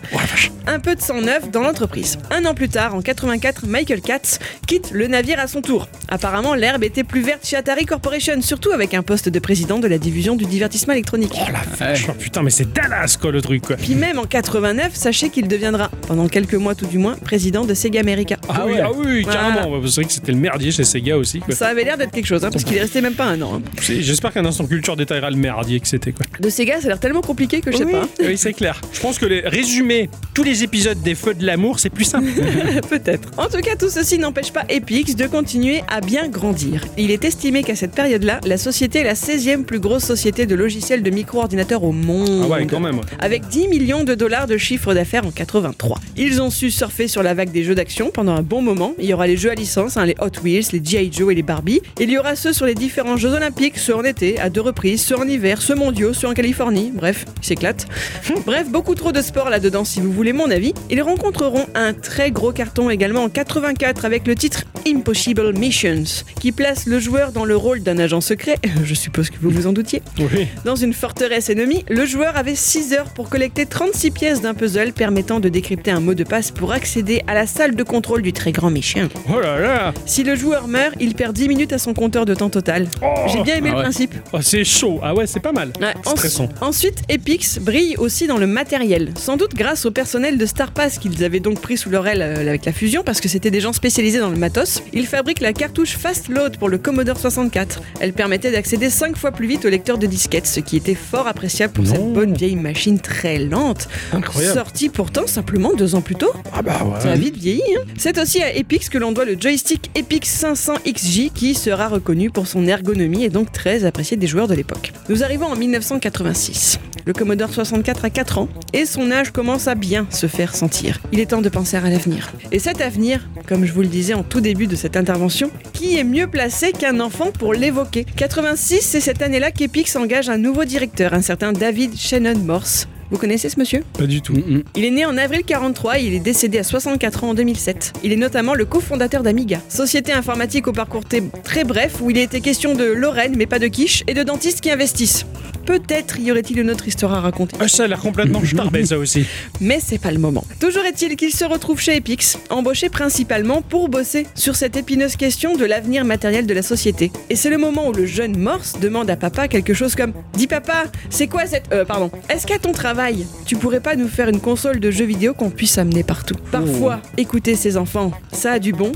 Speaker 3: Un peu de sang neuf dans l'entreprise. Un an plus tard, en 84, Michael Katz quitte le navire à son tour. Apparemment, l'herbe était plus verte chez Atari Corporation, surtout avec un poste de président de la division du divertissement électronique.
Speaker 1: Oh la vache, oh, putain, mais c'est Dallas quoi le truc quoi.
Speaker 3: Puis même en 89, sachez qu'il deviendra, pendant quelques mois tout du moins, président de Sega America.
Speaker 1: Ah, oui, ah oui,
Speaker 3: Voilà.
Speaker 1: carrément. C'est vrai que c'était le merdier chez Sega aussi. Quoi.
Speaker 3: Ça avait l'air d'être quelque chose, hein, parce qu'il est resté même pas un an. hein.
Speaker 1: J'espère qu'un instant culture détaillera le merdier que c'était quoi.
Speaker 3: De Sega, ça a l'air tellement compliqué que je sais
Speaker 1: oui,
Speaker 3: pas.
Speaker 1: oui, c'est clair. Je pense que les résumer tous les épisodes des Feux de l'amour, c'est plus simple.
Speaker 3: Peut-être. En tout cas, tout ceci n'empêche pas Epix de continuer à bien grandir. Il est estimé qu'à cette période-là, la société est la 16e plus grosse société de logiciels de micro-ordinateurs au monde.
Speaker 1: ah ouais, quand même.
Speaker 3: Avec 10 millions de dollars de chiffre d'affaires en 83. Ils ont su surfer sur la vague des jeux d'action pendant un bon moment. Il y aura les jeux à licence, hein, les Hot Wheels, les G.I. Joe et les Barbie. Il y aura ceux sur les différents jeux olympiques, ceux en été, à deux reprises, ceux en hiver, ceux mondiaux, ceux en Californie. Bref, ils s'éclatent. Bref, beaucoup trop de sport là-dedans si vous voulez mon avis. Ils rencontreront un très gros carton également en 84 avec le titre Impossible Missions, qui place le joueur dans le rôle d'un agent secret, je suppose que vous vous en doutiez,
Speaker 1: Oui.
Speaker 3: dans une forteresse ennemie, le joueur avait 6 heures pour collecter 36 pièces d'un puzzle permettant de décrypter un mot de passe pour accéder à la salle de contrôle du très grand méchant.
Speaker 1: Oh là là.
Speaker 3: Si le joueur meurt, il perd 10 minutes à son compteur de temps total.
Speaker 1: Oh,
Speaker 3: J'ai bien aimé
Speaker 2: Ah
Speaker 3: le
Speaker 2: ouais.
Speaker 3: principe.
Speaker 1: Oh, c'est chaud. Ah ouais, c'est pas mal.
Speaker 3: Ouais,
Speaker 1: Stressant.
Speaker 3: ensuite, Epix brille aussi dans le matériel, sans doute grâce au personnel de Starpass qu'ils avaient donc pris sous leur aile euh, avec la fusion, parce que c'était des gens spécialisés dans le matos. Morse. Il fabrique la cartouche Fast Load pour le Commodore 64. Elle permettait d'accéder 5 fois plus vite au lecteur de disquettes, ce qui était fort appréciable pour cette bonne vieille machine très lente.
Speaker 1: Incroyable.
Speaker 3: Sortie pourtant simplement deux ans plus tôt.
Speaker 1: Ah bah
Speaker 3: Ça a
Speaker 1: ouais.
Speaker 3: vite vieilli. hein. C'est aussi à Epix que l'on doit le joystick Epix 500XJ qui sera reconnu pour son ergonomie et donc très apprécié des joueurs de l'époque. Nous arrivons en 1986. Le Commodore 64 a 4 ans et son âge commence à bien se faire sentir. Il est temps de penser à l'avenir. Et cet avenir, comme je vous le disais en tout début de cette intervention, qui est mieux placé qu'un enfant pour l'évoquer? 86, c'est cette année-là qu'Epix engage un nouveau directeur, un certain David Shannon Morse. Vous connaissez ce monsieur?
Speaker 1: Pas du tout.
Speaker 2: Mm, mm.
Speaker 3: il est né en avril 43 et il est décédé à 64 ans en 2007. Il est notamment le cofondateur d'Amiga, société informatique au parcours t- très bref où il a été question de Lorraine mais pas de quiche et de dentistes qui investissent. Peut-être y aurait-il une autre histoire à raconter.
Speaker 1: Ah, ça a l'air complètement starbé ça aussi.
Speaker 3: Mais c'est pas le moment. Toujours est-il qu'il se retrouve chez Epix, embauché principalement pour bosser sur cette épineuse question de l'avenir matériel de la société. Et c'est le moment où le jeune Morse demande à papa quelque chose comme Dis papa, c'est quoi cette. Euh, pardon. Est-ce qu'à ton travail, tu pourrais pas nous faire une console de jeux vidéo qu'on puisse amener partout? Parfois, écouter ses enfants, ça a du bon,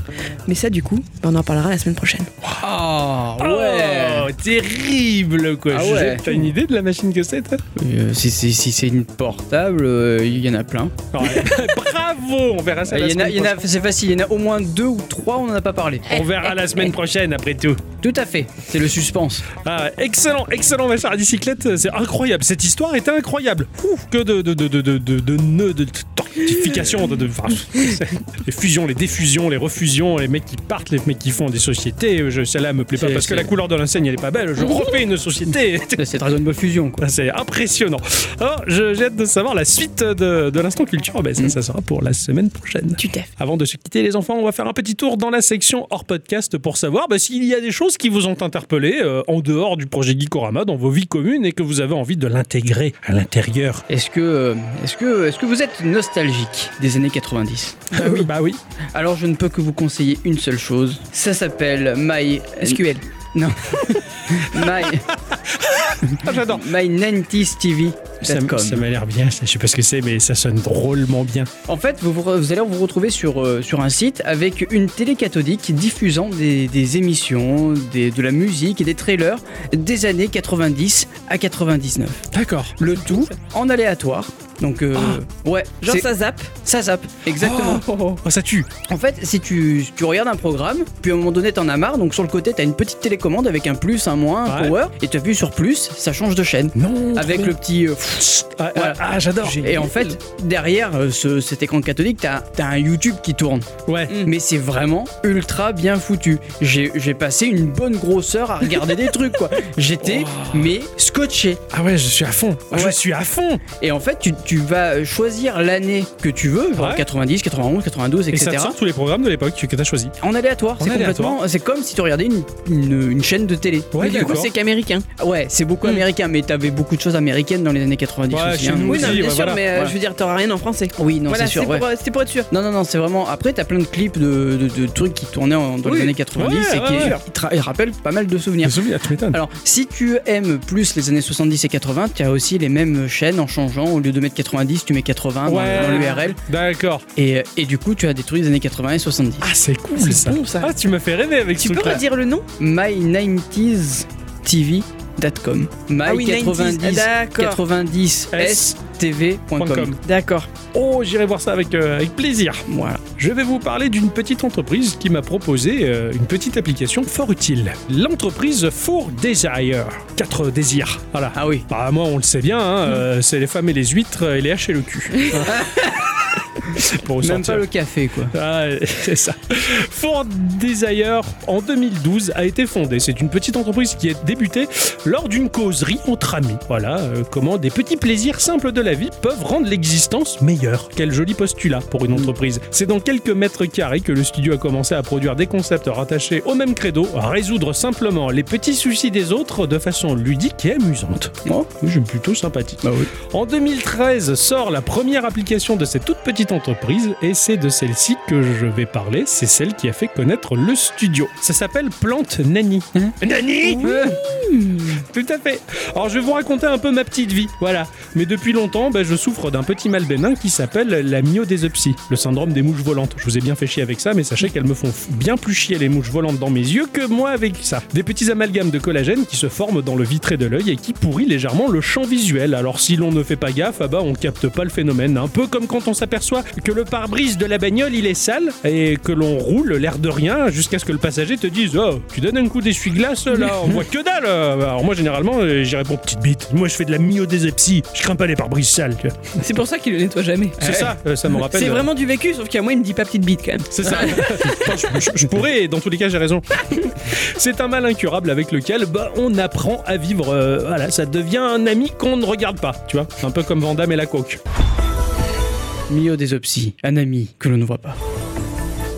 Speaker 3: mais ça, du coup, ben, on en parlera la semaine prochaine.
Speaker 2: Ah ouais.
Speaker 1: Oh, terrible quoi.
Speaker 2: Ah ouais.
Speaker 1: T'as une idée de la machine que c'est toi?
Speaker 2: Euh, si si- si c'est une portable, euh, il y en a plein.
Speaker 1: Ouais. Bravo, on verra ça la
Speaker 2: Il y en a,
Speaker 1: semaine prochaine.
Speaker 2: c'est facile, il y en a au moins deux ou trois, on n'en a pas parlé.
Speaker 1: On verra la semaine prochaine après tout.
Speaker 2: Tout à fait, c'est le suspense.
Speaker 1: Ah, excellent, excellent, ma chère bicyclette. C'est incroyable. Cette histoire était incroyable. Ouf, que de, de, de, de, de, de, nœuds, de tortification, de, de, enfin, les fusions, les diffusions, les refusions, les mecs qui partent, les mecs qui font des sociétés. Je, celle-là me plaît pas
Speaker 2: C'est-
Speaker 1: parce que
Speaker 2: c'est-
Speaker 1: la couleur de l'enseigne elle est pas belle. Je refais une société.
Speaker 2: C'est Dragon Ball Fusion, quoi.
Speaker 1: Ah, C'est impressionnant. Alors, je- j'ai hâte de savoir la suite de, de l'instant culture. Ben, ça, ça sera pour la semaine prochaine.
Speaker 3: Tu t'es.
Speaker 1: Avant de se quitter, les enfants, on va faire un petit tour dans la section hors podcast pour savoir bah, s'il y a des choses qui vous ont interpellé euh, en dehors du projet Geekorama dans vos vies communes et que vous avez envie de l'intégrer à l'intérieur.
Speaker 2: Est-ce que, euh, est-ce que, est-ce que vous êtes nostalgique des années 90
Speaker 1: Bah oui, bah oui.
Speaker 2: Alors je ne peux que vous conseiller une seule chose. Ça s'appelle My
Speaker 3: SQL.
Speaker 2: Non. My
Speaker 1: Ah, j'adore.
Speaker 2: My 90s TV.
Speaker 1: Ça, ça m'a l'air bien, ça, je sais pas ce que c'est, mais ça sonne drôlement bien.
Speaker 2: En fait, vous, vous, vous allez vous retrouver sur, euh, sur un site avec une télé cathodique diffusant des, des émissions, des- de la musique et des trailers des années 90 à 99.
Speaker 1: D'accord.
Speaker 2: Le tout en aléatoire. Donc, euh, ouais,
Speaker 3: Genre ça zappe.
Speaker 2: ça zappe, exactement.
Speaker 1: Oh, oh, ça tue.
Speaker 2: En fait, si tu, tu regardes un programme, puis à un moment donné t'en as marre, donc sur le côté t'as une petite télécommande avec un plus, un moins, un
Speaker 1: Ouais.
Speaker 2: power, et tu appuies sur plus, ça change de chaîne.
Speaker 1: Non.
Speaker 2: Avec
Speaker 1: trop
Speaker 2: le petit. euh,
Speaker 1: Ah, ah, ah, j'adore.
Speaker 2: et en fait, derrière euh, ce- cet écran cathodique, t'as as un YouTube qui tourne.
Speaker 1: Ouais.
Speaker 2: Mais c'est vraiment ultra bien foutu. J'ai j'ai passé une bonne grosseur à regarder des trucs, quoi. J'étais, mais scotché.
Speaker 1: Ah ouais, je suis à fond. Ah, Je
Speaker 2: Ouais.
Speaker 1: suis à fond.
Speaker 2: Et en fait, tu, tu vas choisir l'année que tu veux, genre
Speaker 1: Ouais.
Speaker 2: 90, 91, 92,
Speaker 1: Et ça
Speaker 2: etc.
Speaker 1: te sort tous les programmes de l'époque que t'as choisi.
Speaker 2: En aléatoire, c'est complètement. C'est comme si tu regardais une, une, une chaîne de télé.
Speaker 1: Ouais,
Speaker 3: Mais du coup, c'est qu'américain.
Speaker 2: Ouais, c'est beaucoup
Speaker 3: Mm.
Speaker 2: américain, mais t'avais beaucoup de choses américaines dans les années 90
Speaker 1: ouais,
Speaker 3: oui, non, bien sûr, mais euh, je veux dire, t'auras rien en français.
Speaker 2: Oui, non,
Speaker 3: voilà,
Speaker 2: c'est sûr.
Speaker 3: C'était pour, être sûr.
Speaker 2: Non, non, non, c'est vraiment. Après, t'as plein de clips de, trucs qui tournaient en, dans les années 90 et qui, rappellent pas mal de souvenirs. Alors, si tu aimes plus les années 70 et 80, t'as aussi les mêmes chaînes en changeant. Au lieu de mettre 90, tu mets 80 dans l'URL.
Speaker 1: D'accord.
Speaker 2: Et, du coup, tu as des trucs des années 80 et 70.
Speaker 1: Ah, c'est cool ça.
Speaker 3: Bon, ça.
Speaker 1: Ah, tu m'as fait rêver avec
Speaker 3: tu
Speaker 1: ce
Speaker 3: truc.
Speaker 1: Tu peux
Speaker 3: redire le nom? My 90s
Speaker 2: TV
Speaker 3: my90.com.
Speaker 2: Ah
Speaker 1: My90.stv.com.
Speaker 3: D'accord.
Speaker 1: Oh, j'irai voir ça euh, avec, plaisir.
Speaker 2: Voilà.
Speaker 1: Je vais vous parler d'une petite entreprise qui m'a proposé euh, une petite application fort utile. L'entreprise Four Desire. 4 désirs. Voilà.
Speaker 2: Ah oui.
Speaker 1: Bah, moi, on le sait bien, hein, euh, c'est les femmes et les huîtres et les haches et le cul. Pour
Speaker 2: Même pas le café, quoi.
Speaker 1: Ah, c'est ça. Ford Desire, en 2012, a été fondée. C'est une petite entreprise qui est débutée lors d'une causerie entre amis. Voilà euh, comment des petits plaisirs simples de la vie peuvent rendre l'existence meilleure. Quel joli postulat pour une entreprise. C'est dans quelques mètres carrés que le studio a commencé à produire des concepts rattachés au même credo, résoudre simplement les petits soucis des autres de façon ludique et amusante. Oh, j'aime plutôt sympathique.
Speaker 2: Bah oui.
Speaker 1: En 2013 sort la première application de cette toute petite petite entreprise et c'est de celle-ci que je vais parler. C'est celle qui a fait connaître le studio. Ça s'appelle Plante Nani. Nani Tout à fait. Alors je vais vous raconter un peu ma petite vie. Voilà. Mais depuis longtemps, bah, je souffre d'un petit mal bénin qui s'appelle la myodésopsie, le syndrome des mouches volantes. Je vous ai bien fait chier avec ça, mais sachez qu'elles me font bien plus chier les mouches volantes dans mes yeux que moi avec ça. Des petits amalgames de collagène qui se forment dans le vitré de l'œil et qui pourrit légèrement le champ visuel. Alors si l'on ne fait pas gaffe, ah bah on capte pas le phénomène. Un peu comme quand on s'aperçoit que le pare-brise de la bagnole il est sale et que l'on roule l'air de rien jusqu'à ce que le passager te dise Oh, tu donnes un coup d'essuie-glace là, on voit que dalle Alors moi généralement euh, j'y réponds petite bite. Moi je fais de la myodésepsie, je crains pas les pare-brises sales. tu vois.
Speaker 3: C'est pour ça qu'il le nettoie jamais.
Speaker 1: C'est ça, euh, ça me rappelle.
Speaker 3: C'est
Speaker 1: euh,
Speaker 3: vraiment du vécu, sauf qu'à moi, il me dit pas petite bite quand même.
Speaker 1: C'est ça. Je, je- je pourrais, dans tous les cas, j'ai raison. C'est un mal incurable avec lequel bah, on apprend à vivre. euh, voilà, ça devient un ami qu'on ne regarde pas, tu vois. Un peu comme Vandame et la coke.
Speaker 2: Myodésopsie, un ami que l'on ne voit pas.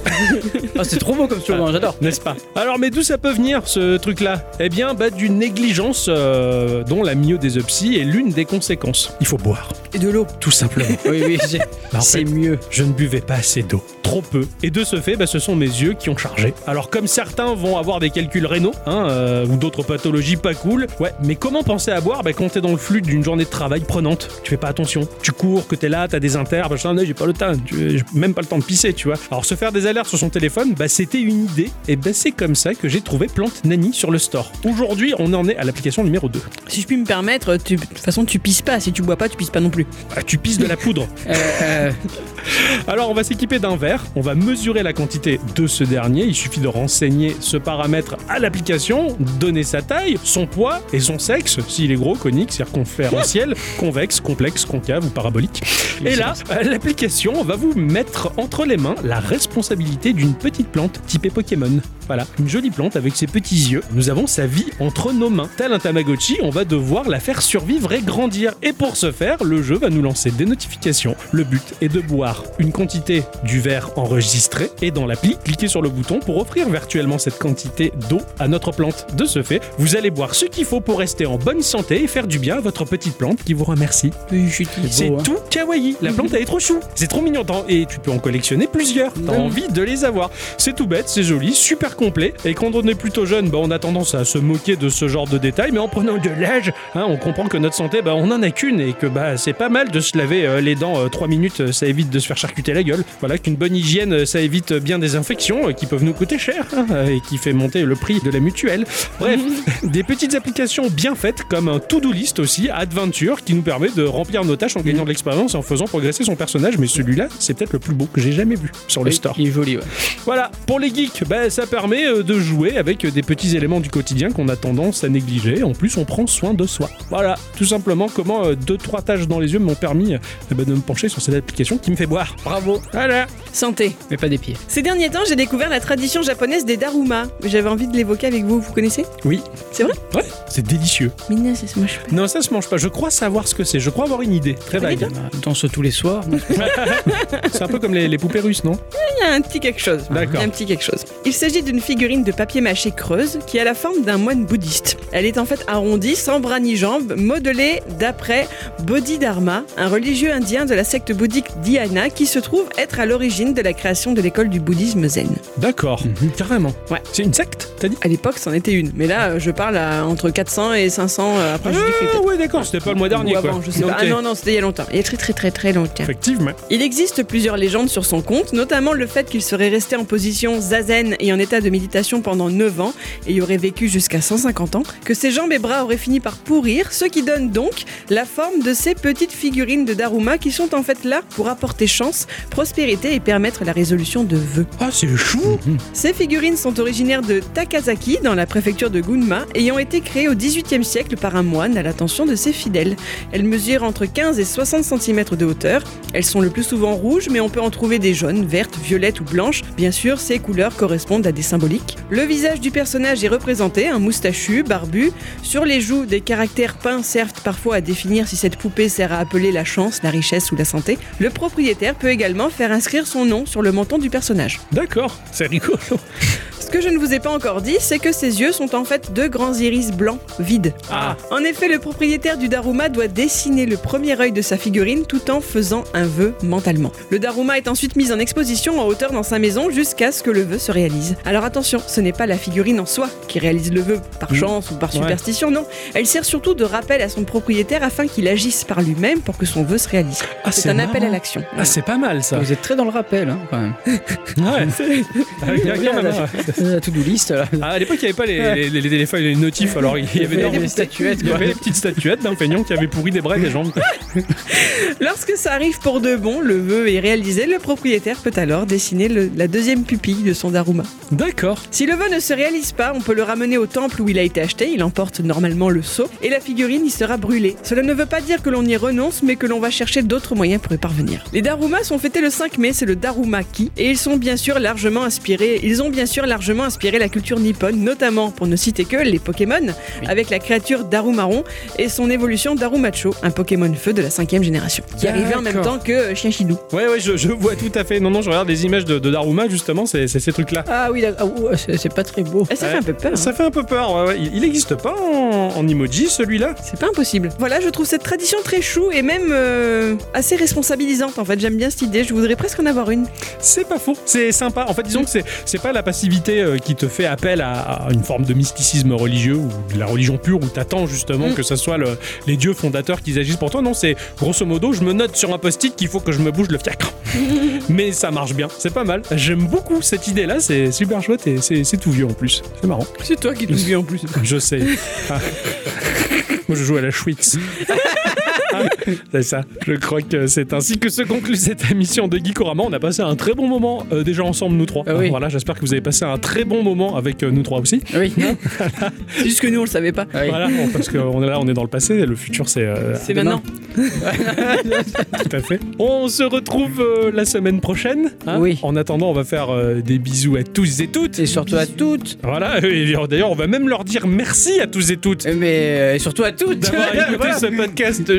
Speaker 2: ah, c'est trop beau comme slogan, j'adore.
Speaker 1: N'est-ce pas Alors, mais d'où ça peut venir ce truc-là Eh bien, bah, d'une négligence euh, dont la myodésopsie est l'une des conséquences. Il faut boire,
Speaker 3: Et de l'eau.
Speaker 1: tout simplement.
Speaker 2: Oui, oui, j'ai-
Speaker 1: Bah, en
Speaker 2: c'est
Speaker 1: fait,
Speaker 2: mieux.
Speaker 1: Je ne buvais pas assez d'eau, trop peu. Et de ce fait, bah, ce sont mes yeux qui ont chargé. Alors comme certains vont avoir des calculs rénaux, hein, euh, ou d'autres pathologies pas cool, ouais, mais comment penser à boire bah, quand t'es dans le flux d'une journée de travail prenante? Tu fais pas attention. Tu cours, que t'es là, t'as des inters, machin, j'ai pas le temps, tu- j'ai même pas le temps de pisser, tu vois. Alors se faire des alertes sur son téléphone, bah, c'était une idée, et bah, c'est comme ça que j'ai trouvé Plante Nani sur le store. Aujourd'hui, on en est à l'application numéro 2.
Speaker 3: Si je puis me permettre, tu- de toute façon, tu pisses pas. Si tu bois pas, tu pisses pas non plus.
Speaker 1: Ah, tu pisses de la poudre.
Speaker 2: Euh, euh,
Speaker 1: Alors on va s'équiper d'un verre, on va mesurer la quantité de ce dernier, il suffit de renseigner ce paramètre à l'application, donner sa taille, son poids et son sexe, s'il est gros, conique, circonférentiel, convexe, complexe, concave ou parabolique. Et là, l'application va vous mettre entre les mains la responsabilité d'une petite plante typée Pokémon. Voilà, une jolie plante avec ses petits yeux. Nous avons sa vie entre nos mains. Tel un Tamagotchi, on va devoir la faire survivre et grandir. Et pour ce faire, le jeu va nous lancer des notifications. Le but est de boire une quantité du verre enregistré et dans l'appli, cliquez sur le bouton pour offrir virtuellement cette quantité d'eau à notre plante. De ce fait, vous allez boire ce qu'il faut pour rester en bonne santé et faire du bien à votre petite plante qui vous remercie. C'est
Speaker 2: hein.
Speaker 1: tout kawaii. La plante, elle est trop chou. C'est trop mignon. Et tu peux en collectionner plusieurs. T'as envie de les avoir. C'est tout bête, c'est joli, super complet. Et quand on est plutôt jeune, bah, on a tendance à se moquer de ce genre de détails. Mais en prenant de l'âge, hein, on comprend que notre santé, bah, on en a qu'une. Et que bah, c'est pas mal de se laver euh, les dents 3 minutes. euh, Ça évite de se faire charcuter la gueule. Voilà, qu'une bonne hygiène, euh, ça évite bien des infections euh, qui peuvent nous coûter cher. hein, euh, et qui fait monter le prix de la mutuelle. Bref, des petites applications bien faites comme un to-do list aussi, Adventure, qui nous permet de remplir nos tâches en gagnant de l'expérience et en faisant progresser son personnage. Mais celui-là, c'est peut-être le plus beau que j'ai jamais vu sur le
Speaker 2: Oui,
Speaker 1: store.
Speaker 2: Il est joli, ouais.
Speaker 1: Voilà, pour les geeks, bah, ça permet euh, de jouer avec des petits éléments du quotidien qu'on a tendance à négliger. En plus, on prend soin de soi. Voilà, tout simplement comment euh, deux, trois tâches dans les yeux m'ont permis euh, bah, de me pencher sur cette application qui me fait boire.
Speaker 2: Bravo.
Speaker 1: Voilà.
Speaker 3: Santé.
Speaker 2: Mais pas des pieds.
Speaker 3: Ces derniers temps, j'ai découvert la tradition japonaise des daruma. J'avais envie de l'évoquer avec vous. Vous connaissez?
Speaker 1: Oui.
Speaker 3: C'est vrai?
Speaker 1: Ouais, c'est délicieux.
Speaker 3: Mais non, moi je sais pas.
Speaker 1: Non, ça se mange pas. Je crois savoir ce que c'est. Je crois avoir une idée. Très vague.
Speaker 2: On danse tous les soirs.
Speaker 1: C'est un peu comme les, les poupées russes, non?
Speaker 3: Il y a un petit quelque chose.
Speaker 1: D'accord.
Speaker 3: Un petit quelque chose. Il s'agit d'une figurine de papier mâché creuse qui a la forme d'un moine bouddhiste. Elle est en fait arrondie, sans bras ni jambes, modelée d'après Bodhidharma, un religieux indien de la secte bouddhique Dhyana qui se trouve être à l'origine de la création de l'école du bouddhisme zen.
Speaker 1: D'accord. Carrément.
Speaker 3: Ouais.
Speaker 1: C'est une secte, t'as dit?
Speaker 3: À l'époque, c'en était une. Mais là, je parle à entre 400 et 500 euh, après Jésus-Christ.
Speaker 1: Ah
Speaker 3: peut-être.
Speaker 1: ouais, d'accord. C'était pas le mois dernier,
Speaker 3: Ou
Speaker 1: quoi.
Speaker 3: je sais pas. Ah non, non, c'était il y a longtemps. Il y a très très très très longtemps.
Speaker 1: Effectivement.
Speaker 3: Il existe plusieurs légendes sur son compte, notamment le fait qu'il serait resté en position zazen et en état de méditation pendant 9 ans et y aurait vécu jusqu'à 150 ans, que ses jambes et bras auraient fini par pourrir, ce qui donne donc la forme de ces petites figurines de Daruma qui sont en fait là pour apporter chance, prospérité et permettre la résolution de vœux.
Speaker 1: Ah, c'est chou
Speaker 3: Ces figurines sont originaires de Takazaki, dans la préfecture de Gunma, ayant été créées au XVIIIe siècle par un moine à l'attention de ses fidèles. Elles mesurent entre 15 et 60 cm de hauteur. Elles sont le plus souvent rouges, mais on peut en trouver des jaunes, vertes, violettes ou blanches. Bien sûr, ces couleurs correspondent à des symboliques. Le visage du personnage est représenté, un moustachu, barbu. Sur les joues, des caractères peints servent parfois à définir si cette poupée sert à appeler la chance, la richesse ou la santé. Le propriétaire peut également faire inscrire son nom sur le menton du personnage.
Speaker 1: D'accord, c'est rigolo.
Speaker 3: Ce que je ne vous ai pas encore dit, c'est que ses yeux sont en fait deux grands iris blancs, vides.
Speaker 1: Ah.
Speaker 3: En effet, le propriétaire du Daruma doit dessiner le premier œil de sa figurine tout en faisant un vœu mentalement. Le Daruma est ensuite mis en exposition en hauteur dans sa maison jusqu'à ce que le vœu se réalise. Alors attention, ce n'est pas la figurine en soi qui réalise le vœu par chance ou par
Speaker 1: Ouais.
Speaker 3: superstition, non. Elle sert surtout de rappel à son propriétaire afin qu'il agisse par lui-même pour que son vœu se réalise.
Speaker 1: Ah,
Speaker 3: c'est un appel à l'action.
Speaker 1: Ah, c'est pas mal ça.
Speaker 2: Vous êtes très dans le rappel, hein, quand même.
Speaker 1: Ouais. Il y a quand même.
Speaker 2: La to-do list, là.
Speaker 1: Ah, à l'époque, il n'y avait pas les, les, les téléphones, les notifs, alors il y avait
Speaker 2: Il y avait
Speaker 1: des,
Speaker 2: statuettes,
Speaker 1: il y avait les petites statuettes d'un feignant qui avait pourri des bras et des jambes.
Speaker 3: Lorsque ça arrive pour de bon, le vœu est réalisé, le propriétaire peut alors dessiner le- la deuxième pupille de son Daruma.
Speaker 1: D'accord.
Speaker 3: Si le vœu ne se réalise pas, on peut le ramener au temple où il a été acheté, il emporte normalement le sceau, et la figurine y sera brûlée. Cela ne veut pas dire que l'on y renonce, mais que l'on va chercher d'autres moyens pour y parvenir. Les Darumas sont fêtés le 5 mai, c'est le Darumaki, et ils sont bien sûr largement inspirés, ils ont bien sûr largement inspiré la culture nippone, notamment, pour ne citer que, les Pokémon, avec la créature Darumaron et son évolution Darumacho, un Pokémon feu de la cinquième génération, qui arrivait en même temps que Chienchidou.
Speaker 1: Ouais, ouais, je, je vois tout à fait. Non, non, je regarde des images de, de Daruma, justement, c'est c'est ces trucs-là.
Speaker 2: Ah oui. Ah, c'est pas très beau.
Speaker 3: Et ça
Speaker 1: Ouais.
Speaker 3: fait un peu peur. hein.
Speaker 1: Ça fait un peu peur, ouais, ouais. Il- n'existe pas en, en emoji, celui-là?
Speaker 3: C'est pas impossible. Voilà, je trouve cette tradition très chou et même euh, assez responsabilisante. En fait, j'aime bien cette idée. Je voudrais presque en avoir une.
Speaker 1: C'est pas faux, c'est sympa. En fait, disons que c'est c'est pas la passivité euh, qui te fait appel à, à une forme de mysticisme religieux ou de la religion pure où t'attends justement
Speaker 3: Mm.
Speaker 1: que ce soit le- les dieux fondateurs qui agissent pour toi. Non, c'est grosso modo, je me note sur un post-it qu'il faut que je me bouge le fiacre. Mais ça marche bien, c'est pas mal. J'aime beaucoup cette idée-là, c'est super chouette et c'est tout vieux en plus. C'est marrant.
Speaker 3: C'est toi qui te dis en plus.
Speaker 1: Je sais. Ah. Moi, je joue à la Schwitz. C'est ça. Je crois que c'est ainsi que se conclut cette émission de Geekorama. On a passé un très bon moment euh, déjà ensemble, nous trois.
Speaker 2: Ah oui.
Speaker 1: Voilà, j'espère que vous avez passé un très bon moment avec euh, nous trois aussi.
Speaker 2: Oui.
Speaker 3: C'est juste que nous, on le savait pas.
Speaker 2: Oui.
Speaker 1: Voilà, bon, parce qu'on est là, on est dans le passé. Le futur, c'est. euh,
Speaker 3: C'est maintenant.
Speaker 1: tout à fait. On se retrouve la semaine prochaine. hein.
Speaker 2: Oui.
Speaker 1: En attendant, on va faire des bisous à tous et toutes.
Speaker 2: Et surtout à toutes.
Speaker 1: Voilà. Et d'ailleurs, on va même leur dire merci à tous et toutes.
Speaker 2: Mais surtout à toutes.
Speaker 1: d'avoir écouté
Speaker 2: Voilà.
Speaker 1: ce podcast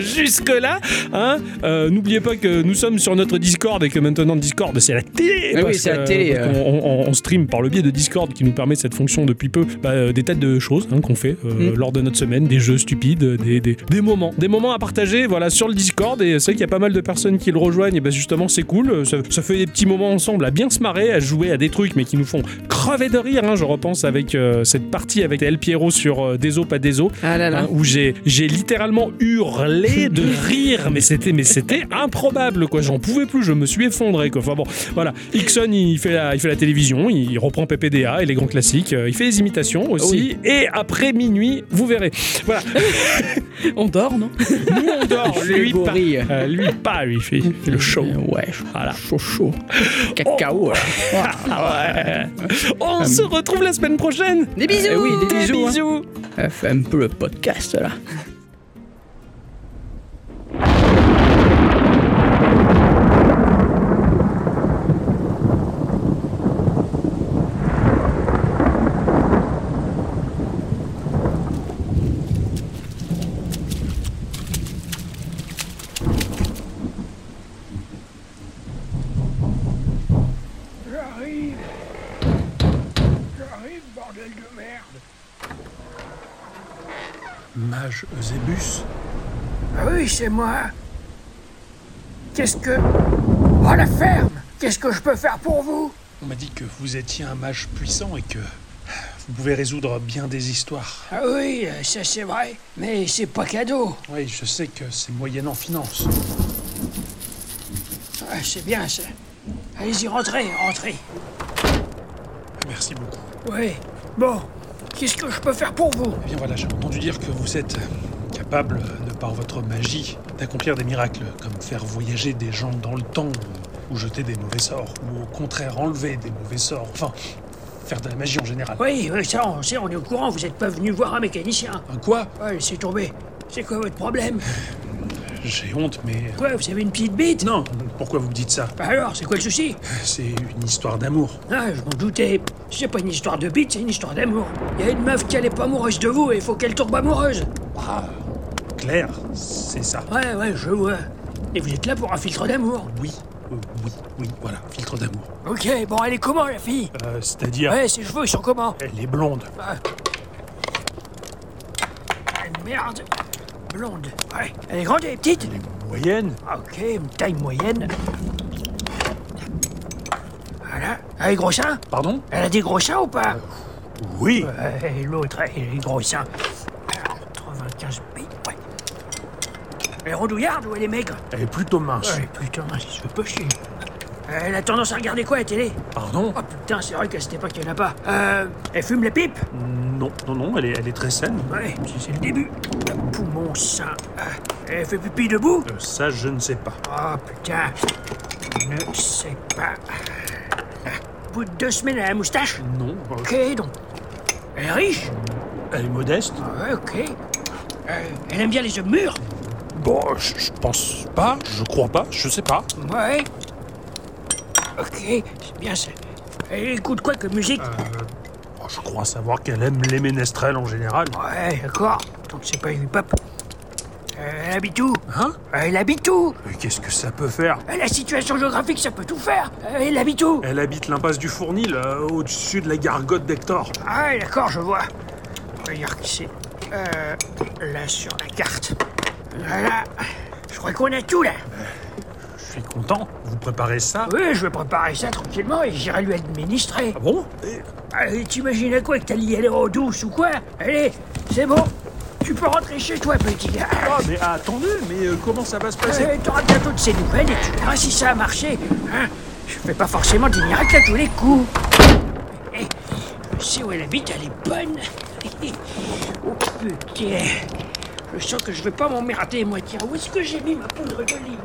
Speaker 1: jusque-là. Hein Euh, N'oubliez pas que nous sommes sur notre Discord et que maintenant Discord c'est la télé.
Speaker 2: Ah oui, c'est la télé,
Speaker 1: euh,
Speaker 2: euh.
Speaker 1: On, on- on stream par le biais de Discord qui nous permet cette fonction depuis peu bah, des tas de choses hein, qu'on fait
Speaker 2: Mm.
Speaker 1: lors de notre semaine, des jeux stupides, des, des, des moments, des moments à partager voilà sur le Discord et c'est vrai qu'il y a pas mal de personnes qui le rejoignent et ben justement c'est cool. Ça, ça fait des petits moments ensemble à bien se marrer, à jouer à des trucs mais qui nous font crever de rire. hein. Je repense avec euh, cette partie avec El Piero sur Des pas des os
Speaker 3: Ah là là.
Speaker 1: hein, où j'ai littéralement hurlé de rire mais c'était mais c'était improbable quoi j'en pouvais plus je me suis effondré quoi enfin bon voilà Ixon il fait la, il fait la télévision il reprend PPDA et les grands classiques euh, il fait les imitations aussi et après minuit vous verrez voilà
Speaker 3: On dort, non?
Speaker 1: Nous on dort lui pas. Euh, lui pas lui fait, fait le show
Speaker 2: Euh, Ouais,
Speaker 1: voilà
Speaker 2: chaud chaud. Cacao. là.
Speaker 1: Ah ouais. on se retrouve la semaine prochaine
Speaker 3: Des bisous
Speaker 2: oui, des bisous. hein.
Speaker 1: bisous
Speaker 2: Elle fait un peu le podcast là.
Speaker 5: J'arrive J'arrive, bordel de merde
Speaker 6: Mage Eusébus
Speaker 5: Ah oui, c'est moi Qu'est-ce que... Oh, la ferme Qu'est-ce que je peux faire pour vous?
Speaker 6: On m'a dit que vous étiez un mage puissant et que vous pouvez résoudre bien des histoires.
Speaker 5: Ah oui, ça c'est vrai, mais c'est pas cadeau.
Speaker 6: Oui, je sais que c'est moyenne en finance.
Speaker 5: Ah, c'est bien ça. Allez-y, rentrez, rentrez.
Speaker 6: Merci beaucoup.
Speaker 5: Oui. Bon, qu'est-ce que je peux faire pour vous
Speaker 6: Eh bien voilà, j'ai entendu dire que vous êtes capable, de par votre magie, d'accomplir des miracles, comme faire voyager des gens dans le temps, ou jeter des mauvais sorts, ou au contraire enlever des mauvais sorts, enfin, faire de la magie en général.
Speaker 5: Oui, oui, ça on sait, on est au courant, vous êtes pas venu voir un mécanicien.
Speaker 6: Un quoi?
Speaker 5: Ouais, laissez tomber. C'est quoi votre problème?
Speaker 6: J'ai honte, mais...
Speaker 5: Quoi, vous avez une petite bite?
Speaker 6: Non, pourquoi vous me dites ça?
Speaker 5: Bah alors, c'est quoi le souci?
Speaker 6: C'est une histoire d'amour.
Speaker 5: Ah, je m'en doutais. C'est pas une histoire de bite, c'est une histoire d'amour. Il y a une meuf qui elle est pas amoureuse de vous et il faut qu'elle tombe amoureuse.
Speaker 6: Ah, Claire, c'est ça.
Speaker 5: Ouais, ouais, je vois. Et vous êtes là pour un filtre d'amour?
Speaker 6: Oui, Euh, oui, oui, voilà, filtre d'amour.
Speaker 5: Ok, bon, elle est comment, la fille?
Speaker 6: Euh, C'est-à-dire,
Speaker 5: Ouais, ses cheveux, ils sont comment?
Speaker 6: Elle est blonde.
Speaker 5: Ah, Merde. Blonde. Ouais. Elle est grande, elle est petite
Speaker 6: Elle est moyenne.
Speaker 5: Ok, une taille moyenne. Voilà. Elle est gros seins
Speaker 6: Pardon?
Speaker 5: Elle a des gros seins ou pas?
Speaker 6: Oui.
Speaker 5: Ouais, et l'autre, elle est gros seins. Alors, 95 B, ouais. Elle est rondouillarde ou elle est maigre?
Speaker 6: Elle est plutôt mince.
Speaker 5: Putain, il se fait pas chier. Elle a tendance à regarder quoi à la télé
Speaker 6: Pardon
Speaker 5: Oh putain, c'est vrai qu'à cette époque, il n'y en a pas. Euh, elle fume les pipes
Speaker 6: Non, non, non, elle est, elle est très saine.
Speaker 5: Ouais, c'est- le début. Poumon sain. Ah, Elle fait pipi debout
Speaker 6: Euh, ça, je ne sais pas.
Speaker 5: Oh putain, je ne sais pas. Au bout de deux semaines, elle a la moustache
Speaker 6: Non, euh,
Speaker 5: Ok, donc. Elle est riche
Speaker 6: elle est modeste.
Speaker 5: Ah ok. Euh, elle aime bien les hommes mûrs
Speaker 6: Bon, je, je pense pas, je crois pas, je sais pas.
Speaker 5: Ouais. Ok, c'est bien ça. Elle écoute quoi comme musique
Speaker 6: Oh, je crois savoir qu'elle aime les ménestrels en général.
Speaker 5: Ouais, d'accord. Donc c'est pas une hip-hop. Euh, elle habite où?
Speaker 6: Hein?
Speaker 5: Elle habite où?
Speaker 6: Mais qu'est-ce que ça peut faire?
Speaker 5: Euh, La situation géographique, ça peut tout faire. Euh, Elle habite où?
Speaker 6: Elle habite l'impasse du Fournil, euh, au-dessus de la gargote d'Hector.
Speaker 5: Ah ouais, d'accord, je vois. Regarde qui c'est. Euh, là, sur la carte. Voilà. Je crois qu'on a tout, là.
Speaker 6: Je suis content. Vous préparez ça?
Speaker 5: Oui, je vais préparer ça tranquillement et j'irai lui administrer.
Speaker 6: Ah bon?
Speaker 5: Euh, T'imagines à quoi que t'as lié les eau douce ou quoi? Allez, c'est bon. Tu peux rentrer chez toi, petit gars.
Speaker 6: Ah, mais attendez, mais euh, comment ça va se passer?
Speaker 5: Euh, T'auras bientôt de ces nouvelles et tu verras si ça a marché. Hein? Je fais pas forcément des miracles à tous les coups. Eh, je sais où elle habite, elle est bonne. oh putain. Je sens que je vais pas m'emmerder, moi. Tiens, où est-ce que j'ai mis ma poudre d'olive